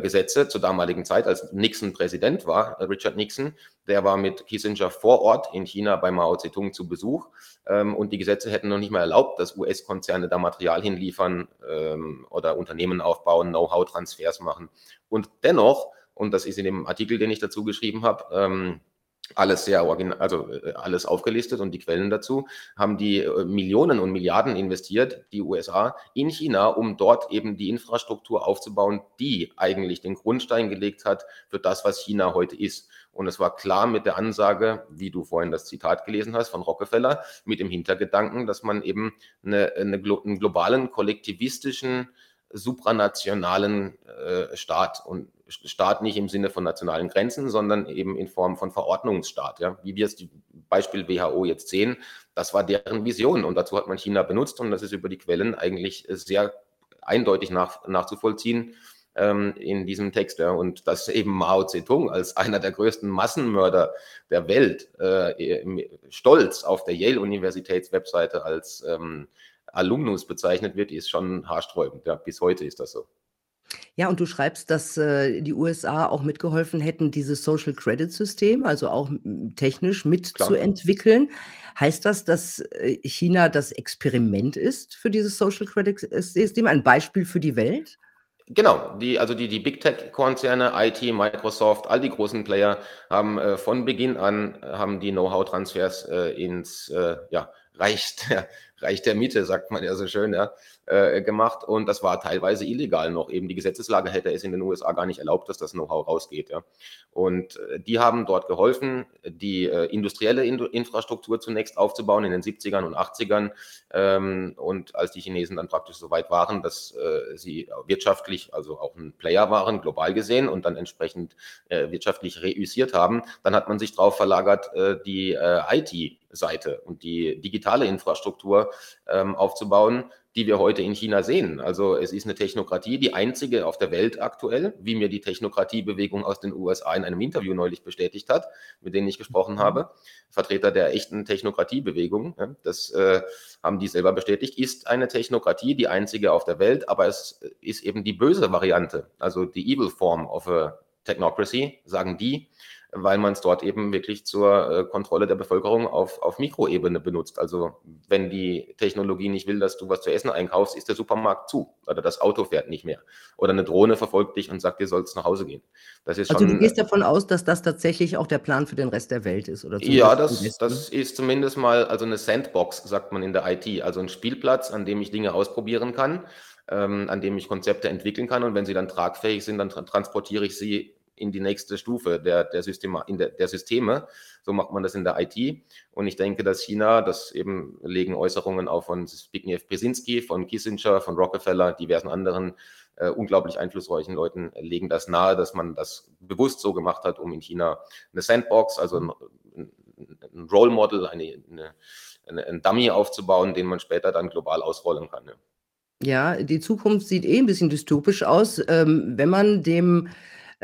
Gesetze zur damaligen Zeit, als Nixon Präsident war, äh, Richard Nixon, der war mit Kissinger vor Ort in China bei Mao Zedong zu Besuch ähm, und die Gesetze hätten noch nicht mal erlaubt, dass US-Konzerne da Material hinliefern ähm, oder Unternehmen aufbauen, Know-how-Transfers machen. Und dennoch, und das ist in dem Artikel, den ich dazu geschrieben habe, ähm, alles sehr original, also äh, alles aufgelistet und die Quellen dazu, haben die äh, Millionen und Milliarden investiert, die USA, in China, um dort eben die Infrastruktur aufzubauen, die eigentlich den Grundstein gelegt hat für das, was China heute ist. Und es war klar mit der Ansage, wie du vorhin das Zitat gelesen hast von Rockefeller, mit dem Hintergedanken, dass man eben eine, eine, einen globalen, kollektivistischen, supranationalen äh, Staat und Staat nicht im Sinne von nationalen Grenzen, sondern eben in Form von Verordnungsstaat. Ja? Wie wir es Beispiel WHO jetzt sehen, das war deren Vision und dazu hat man China benutzt und das ist über die Quellen eigentlich sehr eindeutig nach, nachzuvollziehen ähm, in diesem Text. Ja? Und dass eben Mao Zedong als [laughs] einer der größten Massenmörder der Welt äh, stolz auf der Yale-Universitäts-Webseite als ähm, Alumnus bezeichnet wird, ist schon haarsträubend. Ja? Bis heute ist das so. Ja, und du schreibst, dass, äh, die USA auch mitgeholfen hätten, dieses Social Credit System, also auch technisch mitzuentwickeln. Heißt das, dass, äh, China das Experiment ist für dieses Social Credit System, ein Beispiel für die Welt? Genau, die, also die, die Big Tech-Konzerne, IT, Microsoft, all die großen Player haben äh, von Beginn an äh, haben die Know-how-Transfers äh, ins äh, ja, Reich der, Reich der Mitte, sagt man ja so schön, ja, äh, gemacht. Und das war teilweise illegal noch. Eben die Gesetzeslage hätte es in den USA gar nicht erlaubt, dass das Know-how rausgeht. Ja. Und äh, die haben dort geholfen, die äh, industrielle in Infrastruktur zunächst aufzubauen in den 70ern und 80ern. Ähm, und als die Chinesen dann praktisch so weit waren, dass äh, sie wirtschaftlich, also auch ein Player waren, global gesehen und dann entsprechend äh, wirtschaftlich reüssiert haben, dann hat man sich darauf verlagert, äh, die IT Seite und die digitale Infrastruktur ähm, aufzubauen, die wir heute in China sehen. Also es ist eine Technokratie, die einzige auf der Welt aktuell, wie mir die Technokratiebewegung aus den USA in einem Interview neulich bestätigt hat, mit denen ich gesprochen habe. Vertreter der echten Technokratiebewegung, ja, das äh, haben die selber bestätigt, ist eine Technokratie, die einzige auf der Welt, aber es ist eben die böse Variante, also die Evil Form of a Technocracy, sagen die weil man es dort eben wirklich zur äh, Kontrolle der Bevölkerung auf, auf Mikroebene benutzt. Also wenn die Technologie nicht will, dass du was zu essen einkaufst, ist der Supermarkt zu oder das Auto fährt nicht mehr. Oder eine Drohne verfolgt dich und sagt, ihr sollst nach Hause gehen. Das ist also schon, du gehst davon aus, dass das tatsächlich auch der Plan für den Rest der Welt ist? Oder ja, das, das ist zumindest mal also eine Sandbox, sagt man in der IT. Also ein Spielplatz, an dem ich Dinge ausprobieren kann. Ähm, an dem ich Konzepte entwickeln kann und wenn sie dann tragfähig sind, dann tra transportiere ich sie in die nächste Stufe der, der, Systeme, in der, der Systeme. So macht man das in der IT. Und ich denke, dass China, das eben legen Äußerungen auch von Zbigniew Brzezinski, von Kissinger, von Rockefeller, diversen anderen äh, unglaublich einflussreichen Leuten, legen das nahe, dass man das bewusst so gemacht hat, um in China eine Sandbox, also ein, ein Role Model, eine, eine, eine, ein Dummy aufzubauen, den man später dann global ausrollen kann. Ja. Ja, die Zukunft sieht eh ein bisschen dystopisch aus. Ähm, wenn man dem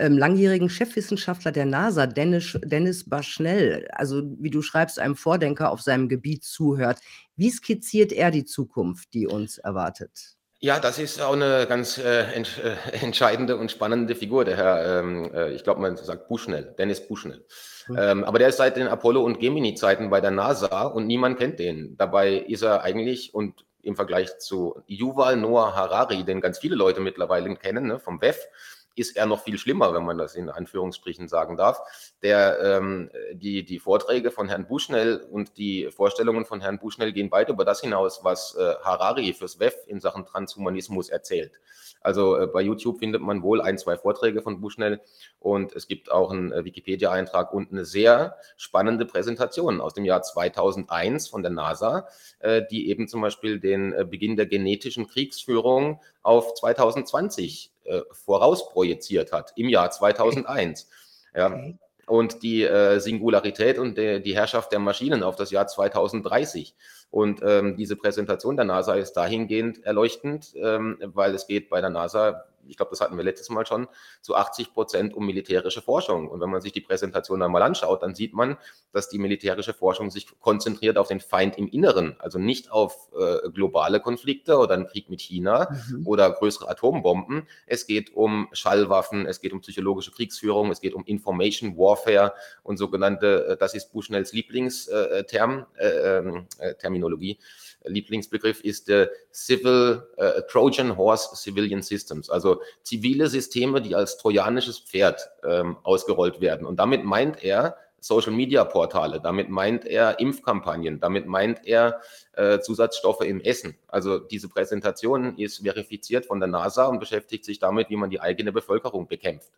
ähm, langjährigen Chefwissenschaftler der NASA, Dennis, Dennis Baschnell, also wie du schreibst, einem Vordenker auf seinem Gebiet zuhört. Wie skizziert er die Zukunft, die uns erwartet? Ja, das ist auch eine ganz äh, ent, äh, entscheidende und spannende Figur, der Herr, ähm, äh, ich glaube, man sagt Bushnell, Dennis Bushnell. Mhm. Ähm, aber der ist seit den Apollo- und Gemini-Zeiten bei der NASA und niemand kennt den. Dabei ist er eigentlich und im Vergleich zu Yuval Noah Harari, den ganz viele Leute mittlerweile kennen, ne, vom WEF, ist er noch viel schlimmer, wenn man das in Anführungsstrichen sagen darf. Der, ähm, die, die Vorträge von Herrn Bushnell und die Vorstellungen von Herrn Bushnell gehen weit über das hinaus, was äh, Harari fürs WEF in Sachen Transhumanismus erzählt. Also äh, bei YouTube findet man wohl ein, zwei Vorträge von Bushnell und es gibt auch einen äh, Wikipedia-Eintrag und eine sehr spannende Präsentation aus dem Jahr 2001 von der NASA, äh, die eben zum Beispiel den äh, Beginn der genetischen Kriegsführung auf 2020 äh, vorausprojiziert hat, im Jahr 2001. Ja. Okay. Und die äh, Singularität und de, die Herrschaft der Maschinen auf das Jahr 2030. Und ähm, diese Präsentation der NASA ist dahingehend erleuchtend, ähm, weil es geht bei der NASA ich glaube, das hatten wir letztes Mal schon, zu 80 Prozent um militärische Forschung. Und wenn man sich die Präsentation dann mal anschaut, dann sieht man, dass die militärische Forschung sich konzentriert auf den Feind im Inneren, also nicht auf äh, globale Konflikte oder einen Krieg mit China mhm. oder größere Atombomben. Es geht um Schallwaffen, es geht um psychologische Kriegsführung, es geht um Information Warfare und sogenannte, äh, das ist Bushnells Lieblingsterm, äh, ähm, äh, Terminologie. Lieblingsbegriff ist der Civil äh, Trojan Horse Civilian Systems, also zivile Systeme, die als trojanisches Pferd ähm, ausgerollt werden. Und damit meint er Social Media Portale, damit meint er Impfkampagnen, damit meint er äh, Zusatzstoffe im Essen. Also diese Präsentation ist verifiziert von der NASA und beschäftigt sich damit, wie man die eigene Bevölkerung bekämpft.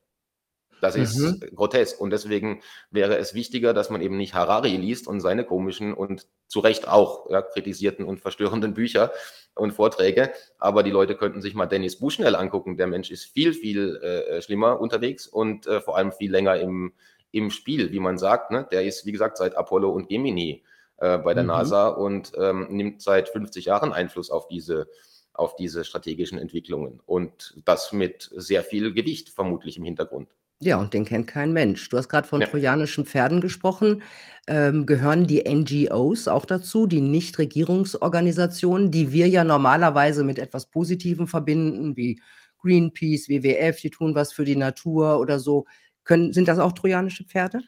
Das ist mhm. grotesk. Und deswegen wäre es wichtiger, dass man eben nicht Harari liest und seine komischen und zu Recht auch ja, kritisierten und verstörenden Bücher und Vorträge. Aber die Leute könnten sich mal Dennis Bushnell angucken. Der Mensch ist viel, viel äh, schlimmer unterwegs und äh, vor allem viel länger im, im Spiel, wie man sagt. Ne? Der ist, wie gesagt, seit Apollo und Gemini äh, bei der mhm. NASA und ähm, nimmt seit 50 Jahren Einfluss auf diese auf diese strategischen Entwicklungen und das mit sehr viel Gewicht vermutlich im Hintergrund. Ja, und den kennt kein Mensch. Du hast gerade von Ja. trojanischen Pferden gesprochen. Ähm, gehören die NGOs auch dazu, die Nichtregierungsorganisationen, die wir ja normalerweise mit etwas Positivem verbinden, wie Greenpeace, WWF, die tun was für die Natur oder so. Können sind das auch trojanische Pferde?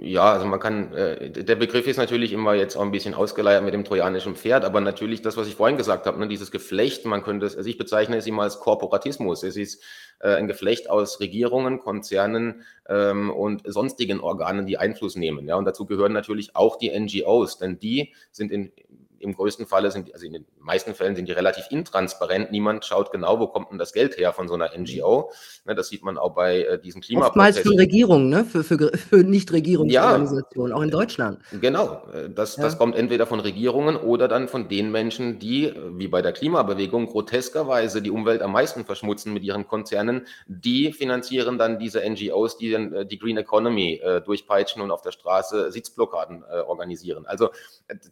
Ja, also man kann, äh, der Begriff ist natürlich immer jetzt auch ein bisschen ausgeleiert mit dem trojanischen Pferd, aber natürlich das, was ich vorhin gesagt habe, ne, dieses Geflecht, man könnte es, also ich bezeichne es immer als Korporatismus. Es ist äh, ein Geflecht aus Regierungen, Konzernen ähm, und sonstigen Organen, die Einfluss nehmen. Ja, und dazu gehören natürlich auch die NGOs, denn die sind in, im größten Falle sind, also in den meisten Fällen sind die relativ intransparent. Niemand schaut genau, wo kommt denn das Geld her von so einer NGO. Ne, das sieht man auch bei äh, diesen Klimaprozessen. Oftmals für Regierungen, ne? für, für, für Nichtregierungsorganisationen, ja, auch in Deutschland. Genau, äh, das, ja. das kommt entweder von Regierungen oder dann von den Menschen, die, wie bei der Klimabewegung, groteskerweise die Umwelt am meisten verschmutzen mit ihren Konzernen. Die finanzieren dann diese NGOs, die äh, die Green Economy äh, durchpeitschen und auf der Straße Sitzblockaden äh, organisieren. Also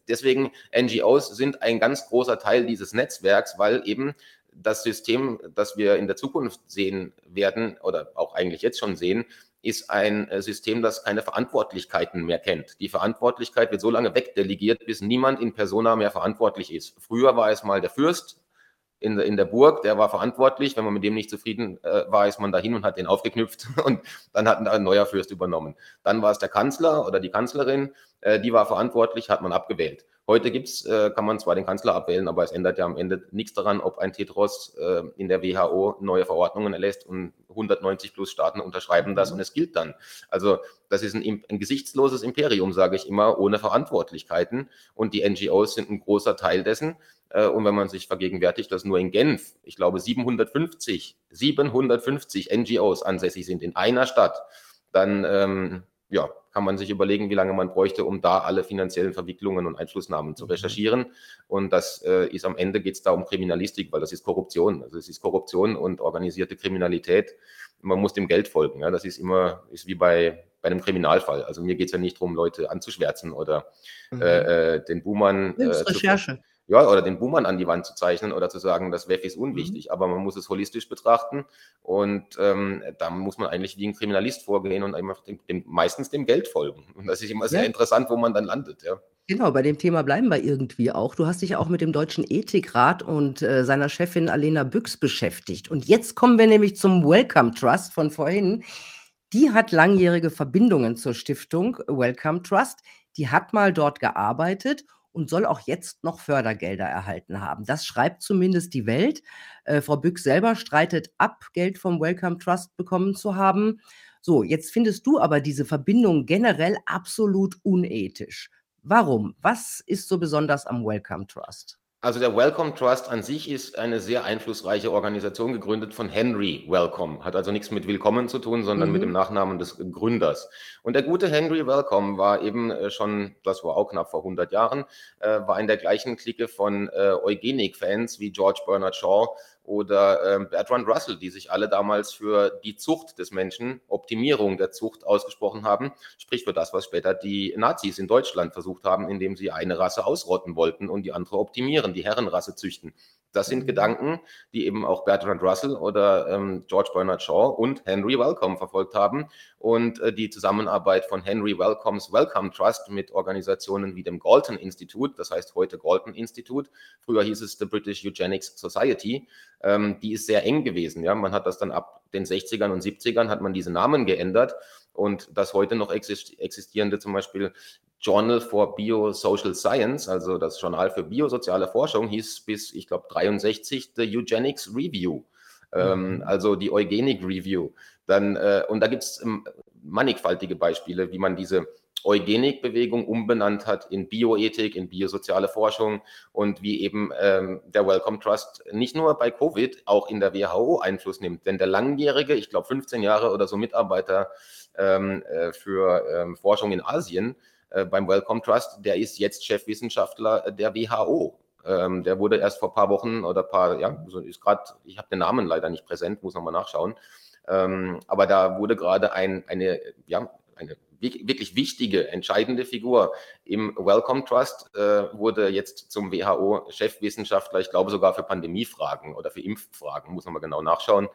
deswegen NGOs sind ein ganz großer Teil dieses Netzwerks, weil eben das System, das wir in der Zukunft sehen werden oder auch eigentlich jetzt schon sehen, ist ein äh, System, das keine Verantwortlichkeiten mehr kennt. Die Verantwortlichkeit wird so lange wegdelegiert, bis niemand in Persona mehr verantwortlich ist. Früher war es mal der Fürst, in, in der Burg, der war verantwortlich. Wenn man mit dem nicht zufrieden äh, war, ist man dahin und hat den aufgeknüpft [laughs] und dann hat ein neuer Fürst übernommen. Dann war es der Kanzler oder die Kanzlerin, äh, die war verantwortlich, hat man abgewählt. Heute gibt's, äh, kann man zwar den Kanzler abwählen, aber es ändert ja am Ende nichts daran, ob ein Tetros äh, in der WHO neue Verordnungen erlässt und 190 plus Staaten unterschreiben das mhm. und es gilt dann. Also das ist ein, ein gesichtsloses Imperium, sage ich immer, ohne Verantwortlichkeiten und die NGOs sind ein großer Teil dessen. Äh, und wenn man sich vergegenwärtigt, dass nur in Genf, ich glaube 750, 750 NGOs ansässig sind in einer Stadt, dann ähm, ja, kann man sich überlegen, wie lange man bräuchte, um da alle finanziellen Verwicklungen und Einflussnahmen zu mhm. recherchieren. Und das äh, ist am Ende geht es da um Kriminalistik, weil das ist Korruption. Also es ist Korruption und organisierte Kriminalität. Man muss dem Geld folgen. Ja. Das ist immer, ist wie bei, bei einem Kriminalfall. Also mir geht es ja nicht darum, Leute anzuschwärzen oder mhm. äh, äh den Buhmann. Äh, Recherche. Zu, ja, oder den Buhmann an die Wand zu zeichnen oder zu sagen, das WEF ist unwichtig, mhm. aber man muss es holistisch betrachten und ähm, da muss man eigentlich wie ein Kriminalist vorgehen und einfach dem, dem, meistens dem Geld folgen. Und das ist immer sehr ja. interessant, wo man dann landet, ja. Genau, bei dem Thema bleiben wir irgendwie auch. Du hast dich auch mit dem Deutschen Ethikrat und äh, seiner Chefin Alena Büchs beschäftigt. Und jetzt kommen wir nämlich zum Welcome Trust von vorhin. Die hat langjährige Verbindungen zur Stiftung Welcome Trust. Die hat mal dort gearbeitet und soll auch jetzt noch Fördergelder erhalten haben. Das schreibt zumindest die Welt. Äh, Frau Bück selber streitet ab, Geld vom Welcome Trust bekommen zu haben. So, jetzt findest du aber diese Verbindung generell absolut unethisch. Warum? Was ist so besonders am Welcome Trust? Also der Wellcome Trust an sich ist eine sehr einflussreiche Organisation, gegründet von Henry Wellcome. Hat also nichts mit Willkommen zu tun, sondern mhm. mit dem Nachnamen des Gründers. Und der gute Henry Wellcome war eben äh, schon, das war auch knapp vor 100 Jahren, äh, war in der gleichen Clique von äh, Eugenik-Fans wie George Bernard Shaw oder äh, Bertrand Russell, die sich alle damals für die Zucht des Menschen, Optimierung der Zucht ausgesprochen haben, sprich für das, was später die Nazis in Deutschland versucht haben, indem sie eine Rasse ausrotten wollten und die andere optimieren, die Herrenrasse züchten. Das sind. Gedanken, die eben auch Bertrand Russell oder ähm, George Bernard Shaw und Henry Wellcome verfolgt haben. Und äh, die Zusammenarbeit von Henry Wellcomes Wellcome Trust mit Organisationen wie dem Galton Institute, das heißt heute Galton Institute, früher hieß es The British Eugenics Society, ähm, die ist sehr eng gewesen. Ja? Man hat das dann ab den 60ern und 70ern hat man diese Namen geändert und das heute noch existierende zum Beispiel Journal for Biosocial Science, also das Journal für biosoziale Forschung, hieß bis, ich glaube, 63 The Eugenics Review, ähm, mhm. also die Eugenik Review. Dann, äh, und da gibt es ähm, mannigfaltige Beispiele, wie man diese Eugenikbewegung umbenannt hat in Bioethik, in biosoziale Forschung und wie eben ähm, der Wellcome Trust nicht nur bei Covid, auch in der WHO Einfluss nimmt. Denn der langjährige, ich glaube 15 Jahre oder so Mitarbeiter ähm, äh, für ähm, Forschung in Asien, äh, beim Wellcome Trust, der ist jetzt Chefwissenschaftler der WHO. Ähm, der wurde erst vor ein paar Wochen oder paar, ja, so ist gerade, ich habe den Namen leider nicht präsent, muss nochmal nachschauen. Ähm, aber da wurde gerade ein, eine, ja, eine wirklich wichtige, entscheidende Figur im Wellcome Trust äh, wurde jetzt zum WHO-Chefwissenschaftler, ich glaube sogar für Pandemiefragen oder für Impffragen, muss man mal genau nachschauen.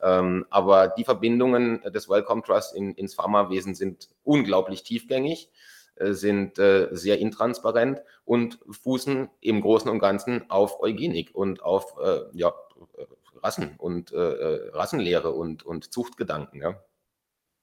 Ähm, aber die Verbindungen des Wellcome Trust in, ins Pharmawesen sind unglaublich tiefgängig. Äh, sind äh, sehr intransparent und fußen im Großen und Ganzen auf Eugenik und auf äh, ja, Rassen und äh, äh, Rassenlehre und, und Zuchtgedanken. Ja.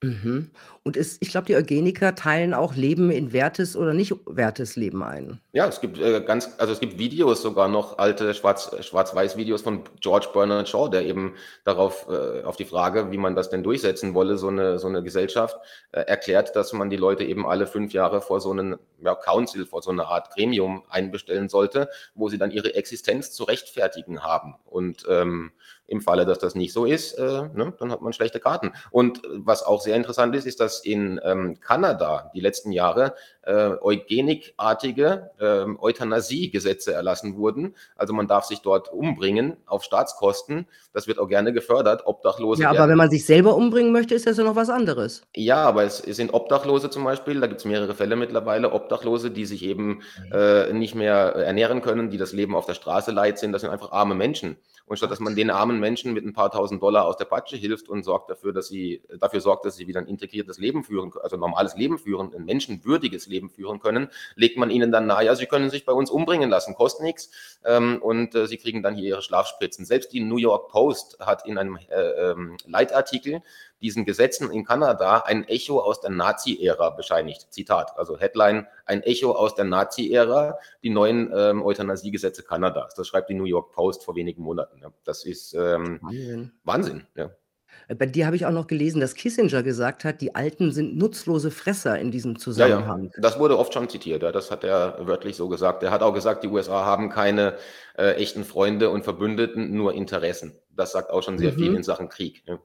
Mhm. Und es ich glaube, die Eugeniker teilen auch Leben in wertes oder nicht wertes Leben ein. Ja, es gibt, äh, ganz also, es gibt Videos sogar noch, alte Schwarz äh, Schwarz-Weiß-Videos von George Bernard Shaw, der eben darauf äh, auf die Frage, wie man das denn durchsetzen wolle, so 'ne so 'ne Gesellschaft, äh, erklärt, dass man die Leute eben alle 5 Jahre vor so 'nen, ja, Council, vor so 'ne Art Gremium einbestellen sollte, wo sie dann ihre Existenz zu rechtfertigen haben. Und, ähm, im Falle, dass das nicht so ist, äh, ne, dann hat man schlechte Karten. Und was auch sehr interessant ist, ist, dass in, ähm, Kanada die letzten Jahre, äh, eugenikartige, ähm, Euthanasie-Gesetze erlassen wurden. Also, man darf sich dort umbringen auf Staatskosten. Das wird auch gerne gefördert. Obdachlose Ja, aber werden wenn man sich selber umbringen möchte, ist das ja noch was anderes. Ja, aber es es sind Obdachlose zum Beispiel, da gibt's mehrere Fälle mittlerweile, Obdachlose, die sich eben, Mhm. äh, nicht mehr ernähren können, die das Leben auf der Straße leid sind. Das sind einfach arme Menschen. Und statt dass man den armen Menschen mit 'n paar Tausend Dollar aus der Patsche hilft und sorgt dafür, dass sie dafür sorgt, dass sie wieder 'n integriertes Leben führen also, 'n normales Leben führen, 'n menschenwürdiges Leben führen können, legt man ihnen dann nahe: „Ja, Sie können sich bei uns umbringen lassen, kostet nix, ähm, und, äh, Sie kriegen dann hier Ihre Schlafspritzen.“ Selbst die New York Post hat in einem, äh, ähm, Leitartikel diesen Gesetzen in Kanada ein Echo aus der Nazi-Ära bescheinigt. Zitat, also Headline: „Ein Echo aus der Nazi-Ära, die neuen, ähm, Euthanasiegesetze Kanadas.“ Das schreibt die New York Post vor wenigen Monaten, ja. Das ist, ähm, Wahnsinn. Wahnsinn, ja. Äh, bei dir habe ich auch noch gelesen, dass Kissinger gesagt hat, die Alten sind nutzlose Fresser in diesem Ja, ja, Zusammenhang. das wurde oft schon zitiert, ja. Das hat er wörtlich so gesagt. Er hat auch gesagt, die USA haben keine, äh, echten Freunde und Verbündeten, nur Interessen. Das sagt auch schon sehr viel Mhm. in Sachen Krieg, ja.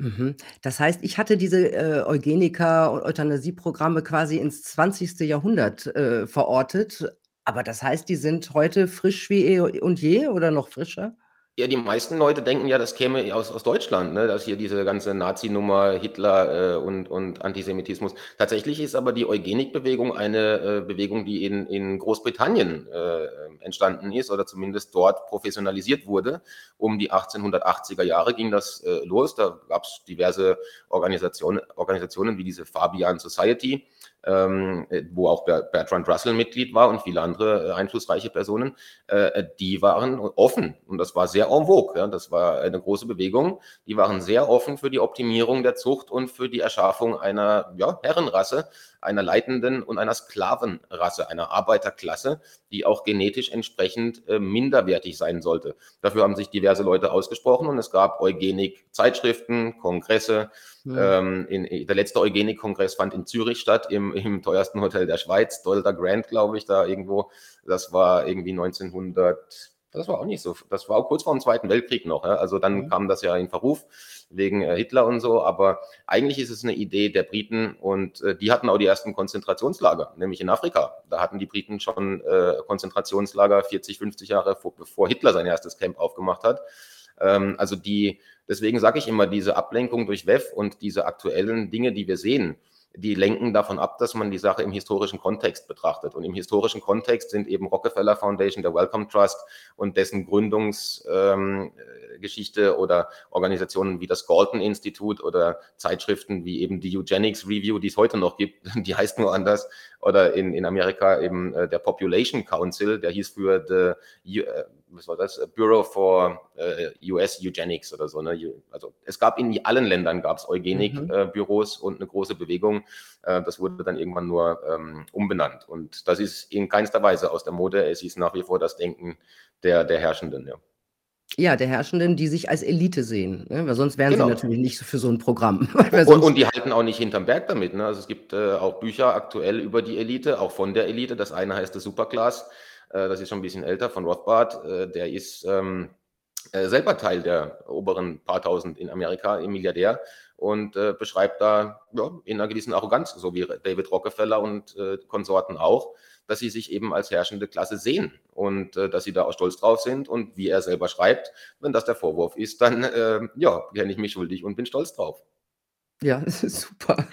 Mhm. Das heißt, ich hatte diese, äh, Eugeniker und Euthanasieprogramme quasi ins 20. Jahrhundert, äh, verortet. Aber das heißt, die sind heute frisch wie eh und je oder noch frischer? Ja, die meisten Leute denken ja, das käme aus aus Deutschland, ne, dass hier diese ganze Nazi-Nummer, Hitler, äh, und und Antisemitismus. Tatsächlich ist aber die Eugenikbewegung eine, äh, Bewegung, die in in Großbritannien, äh, entstanden ist oder zumindest dort professionalisiert wurde. Um die 1880er Jahre ging das, äh, los. Da gab's diverse Organisationen Organisationen wie diese Fabian Society, ähm, äh, wo auch Ber Bertrand Russell Mitglied war und viele andere, äh, einflussreiche Personen. Äh, äh, die waren offen und das war sehr en vogue. Das war eine große Bewegung. Die waren sehr offen für die Optimierung der Zucht und für die Erschaffung einer, ja, Herrenrasse, einer leitenden und einer Sklavenrasse, einer Arbeiterklasse, die auch genetisch entsprechend, äh, minderwertig sein sollte. Dafür haben sich diverse Leute ausgesprochen und es gab Eugenik-Zeitschriften, Kongresse. Mhm. Ähm, in der letzte Eugenik-Kongress fand in Zürich statt, im im teuersten Hotel der Schweiz, Dolder Grand, glaube ich, da irgendwo. Das war irgendwie 1900 das war auch nicht so das war auch kurz vorm Zweiten Weltkrieg noch. Also, dann Mhm. kam das ja in Verruf wegen, äh, Hitler und so. Aber eigentlich ist es 'ne Idee der Briten und, äh, die hatten auch die ersten Konzentrationslager, nämlich in Afrika. Da hatten die Briten schon, äh, Konzentrationslager 40, 50 Jahre vor bevor Hitler sein 1. Camp aufgemacht hat. Ähm, also, die deswegen sage ich immer, diese Ablenkung durch WEF und diese aktuellen Dinge, die wir sehen, die lenken davon ab, dass man die Sache im historischen Kontext betrachtet. Und im historischen Kontext sind eben Rockefeller Foundation, der Wellcome Trust und dessen Gründungs ähm, äh, oder Organisationen wie das Galton Institute oder Zeitschriften wie eben die Eugenics Review, die es heute noch gibt, [laughs] die heißt nur anders. Oder in in Amerika eben, äh, der Population Council, der hieß früher the äh, was war das? Bureau for, äh, US Eugenics oder so, ne? Also, es gab in allen Ländern gab's Eugenik Mhm. äh, und 'ne große Bewegung. Äh, das wurde dann irgendwann nur, ähm, umbenannt. Und das ist in keinster Weise aus der Mode. Es ist nach wie vor das Denken der der Herrschenden, ja. Ja, der Herrschenden, die sich als Elite sehen, ne? Weil sonst wären sie Genau. natürlich nicht für so 'n Programm. [laughs] Und und die halten auch nicht hinterm Berg damit, ne? Also, es gibt, äh, auch Bücher aktuell über die Elite, auch von der Elite. Das eine heißt „The Super Class“, äh, das ist schon 'n bisschen älter, von Rothbard. Äh, der ist, ähm, äh, selber Teil der oberen paar Tausend in Amerika, 'n Milliardär und, äh, beschreibt da, ja, in 'ner gewissen Arroganz, so wie David Rockefeller und, äh, Konsorten auch, dass sie sich eben als herrschende Klasse sehen und, äh, dass sie da auch stolz drauf sind. Und wie er selber schreibt: „Wenn das der Vorwurf ist, dann, ähm, ja, bekenne ich mich schuldig und bin stolz drauf.“ Ja, [laughs] das ist super.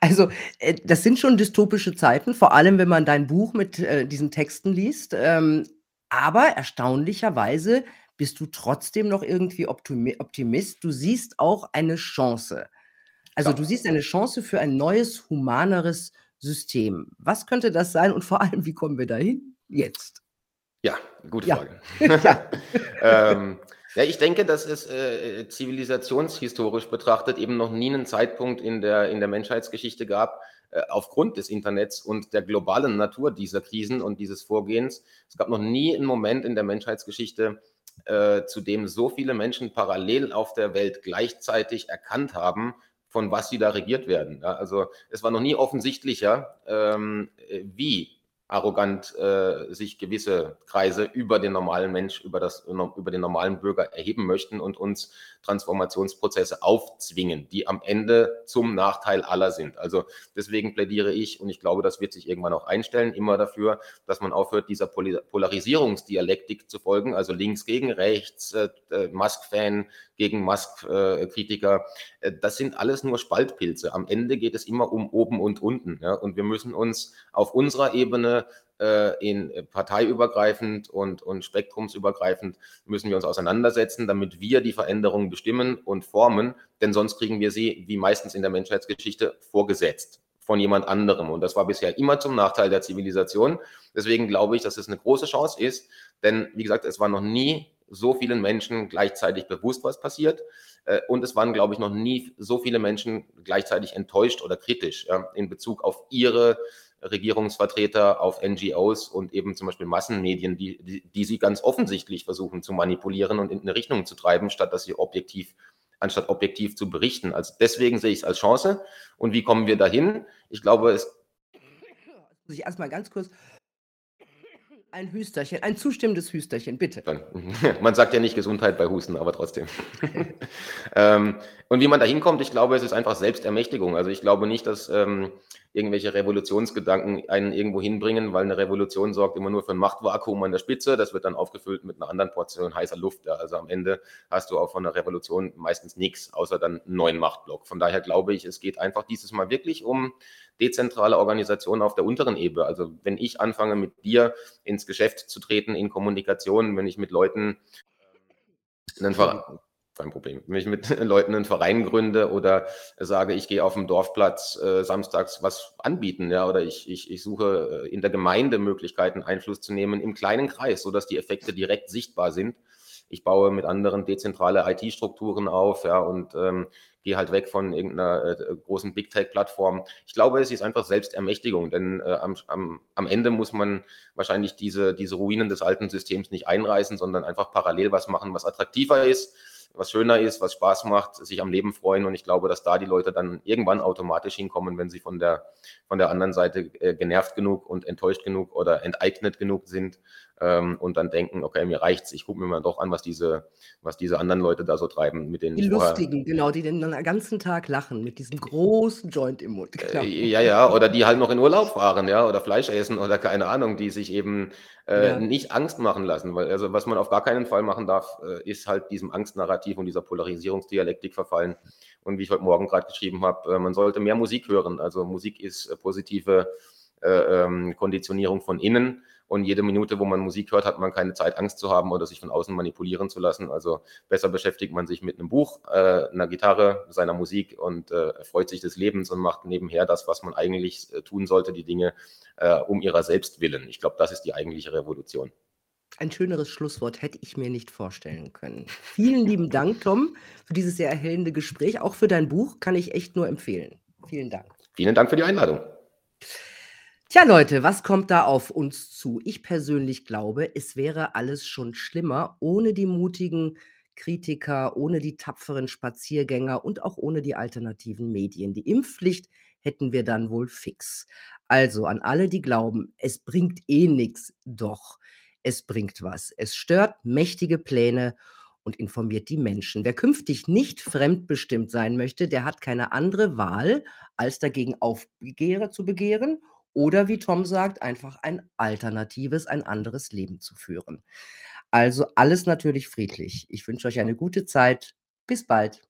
Also, äh, das sind schon dystopische Zeiten, vor allem, wenn man dein Buch mit, äh, diesen Texten liest. Ähm, aber erstaunlicherweise bist du trotzdem noch irgendwie Optimi Optimist. Du siehst auch eine Chance. Also, du Klar. siehst eine Chance für ein neues, humaneres System. Was könnte das sein und vor allem, wie kommen wir dahin? Jetzt. Ja, gute Ja. Frage. [laughs] Ja. [laughs] Ähm Ja, ich denke, dass es äh, zivilisationshistorisch betrachtet eben noch nie einen Zeitpunkt in der, in der Menschheitsgeschichte gab, äh, aufgrund des Internets und der globalen Natur dieser Krisen und dieses Vorgehens. Es gab noch nie einen Moment in der Menschheitsgeschichte, äh, zu dem so viele Menschen parallel auf der Welt gleichzeitig erkannt haben, von was sie da regiert werden. Ja, also es war noch nie offensichtlicher, ähm, wie arrogant äh, sich gewisse Kreise über den normalen Mensch, über, das, über den normalen Bürger erheben möchten und uns Transformationsprozesse aufzwingen, die am Ende zum Nachteil aller sind. Also deswegen plädiere ich, und ich glaube, das wird sich irgendwann auch einstellen, immer dafür, dass man aufhört, dieser Polarisierungsdialektik zu folgen, also links gegen rechts, äh, äh Musk-Fan gegen Musk-Kritiker. Äh, das sind alles nur Spaltpilze. Am Ende geht es immer um oben und unten. Ja? Und wir müssen uns auf unserer Ebene äh, in parteiübergreifend und, und spektrumsübergreifend müssen wir uns auseinandersetzen, damit wir die Veränderungen bestimmen und formen, denn sonst kriegen wir sie, wie meistens in der Menschheitsgeschichte, vorgesetzt von jemand anderem. Und das war bisher immer zum Nachteil der Zivilisation. Deswegen glaube ich, dass es eine große Chance ist, denn wie gesagt, es war noch nie so vielen Menschen gleichzeitig bewusst, was passiert. Äh, und es waren, glaube ich, noch nie so viele Menschen gleichzeitig enttäuscht oder kritisch in Bezug auf ihre Regierungsvertreter, auf NGOs und eben zum Beispiel Massenmedien, die, die, die sie ganz offensichtlich versuchen zu manipulieren und in eine Richtung zu treiben, statt dass sie objektiv anstatt objektiv zu berichten. Also deswegen sehe ich es als Chance. Und wie kommen wir dahin? Ich glaube, es. Muss ich erstmal ganz kurz ein Hüsterchen, ein zustimmendes Hüsterchen, bitte. [laughs] Man sagt ja nicht Gesundheit bei Husten, aber trotzdem. [laughs] ähm, und wie man da hinkommt, ich glaube, es ist einfach Selbstermächtigung. Also ich glaube nicht, dass ähm, irgendwelche Revolutionsgedanken einen irgendwo hinbringen, weil eine Revolution sorgt immer nur für ein Machtvakuum an der Spitze. Das wird dann aufgefüllt mit einer anderen Portion heißer Luft. Ja. Also am Ende hast du auch von einer Revolution meistens nichts, außer dann einen neuen Machtblock. Von daher glaube ich, es geht einfach dieses Mal wirklich um dezentrale Organisationen auf der unteren Ebene. Also wenn ich anfange, mit dir ins Geschäft zu treten, in Kommunikation, wenn ich mit Leuten einen Verein, kein Problem. Wenn ich mit [laughs] Leuten einen Verein gründe oder sage, ich gehe auf dem Dorfplatz äh, samstags was anbieten, ja, oder ich, ich, ich suche äh, in der Gemeinde Möglichkeiten, Einfluss zu nehmen im kleinen Kreis, sodass die Effekte direkt sichtbar sind. Ich baue mit anderen dezentrale IT-Strukturen auf, ja, und ähm, gehe halt weg von irgendeiner äh, großen Big Tech-Plattform. Ich glaube, es ist einfach Selbstermächtigung, denn äh, am, am, am Ende muss man wahrscheinlich diese, diese Ruinen des alten Systems nicht einreißen, sondern einfach parallel was machen, was attraktiver ist, was schöner ist, was Spaß macht, sich am Leben freuen. Und ich glaube, dass da die Leute dann irgendwann automatisch hinkommen, wenn sie von der, von der anderen Seite äh, genervt genug und enttäuscht genug oder enteignet genug sind, ähm, und dann denken, okay, mir reicht's, ich gucke mir mal doch an, was diese, was diese anderen Leute da so treiben, mit denen Die Lustigen, genau, die den ganzen Tag lachen mit diesem großen Joint im Mund. Genau. Äh, ja, ja, oder die halt noch in Urlaub fahren, ja, oder Fleisch essen oder keine Ahnung, die sich eben äh, ja. nicht Angst machen lassen. Weil, also was man auf gar keinen Fall machen darf, äh, ist halt diesem Angstnarrativ und dieser Polarisierungsdialektik verfallen. Und wie ich heute Morgen gerade geschrieben habe, äh, man sollte mehr Musik hören. Also Musik ist äh, positive äh, ähm, Konditionierung von innen und jede Minute, wo man Musik hört, hat man keine Zeit, Angst zu haben oder sich von außen manipulieren zu lassen. Also besser beschäftigt man sich mit einem Buch, äh, einer Gitarre, seiner Musik und äh, freut sich des Lebens und macht nebenher das, was man eigentlich äh, tun sollte, die Dinge äh, um ihrer selbst willen. Ich glaube, das ist die eigentliche Revolution. Ein schöneres Schlusswort hätte ich mir nicht vorstellen können. Vielen lieben Dank, Tom, für dieses sehr erhellende Gespräch. Auch für dein Buch kann ich echt nur empfehlen. Vielen Dank. Vielen Dank für die Einladung. Tja, Leute, was kommt da auf uns zu? Ich persönlich glaube, es wäre alles schon schlimmer ohne die mutigen Kritiker, ohne die tapferen Spaziergänger und auch ohne die alternativen Medien. Die Impfpflicht hätten wir dann wohl fix. Also an alle, die glauben, es bringt eh nichts, doch, es bringt was. Es stört mächtige Pläne und informiert die Menschen. Wer künftig nicht fremdbestimmt sein möchte, der hat keine andere Wahl, als dagegen Aufbegehre zu begehren oder wie Tom sagt, einfach ein alternatives, ein anderes Leben zu führen. Also alles natürlich friedlich. Ich wünsche euch eine gute Zeit. Bis bald.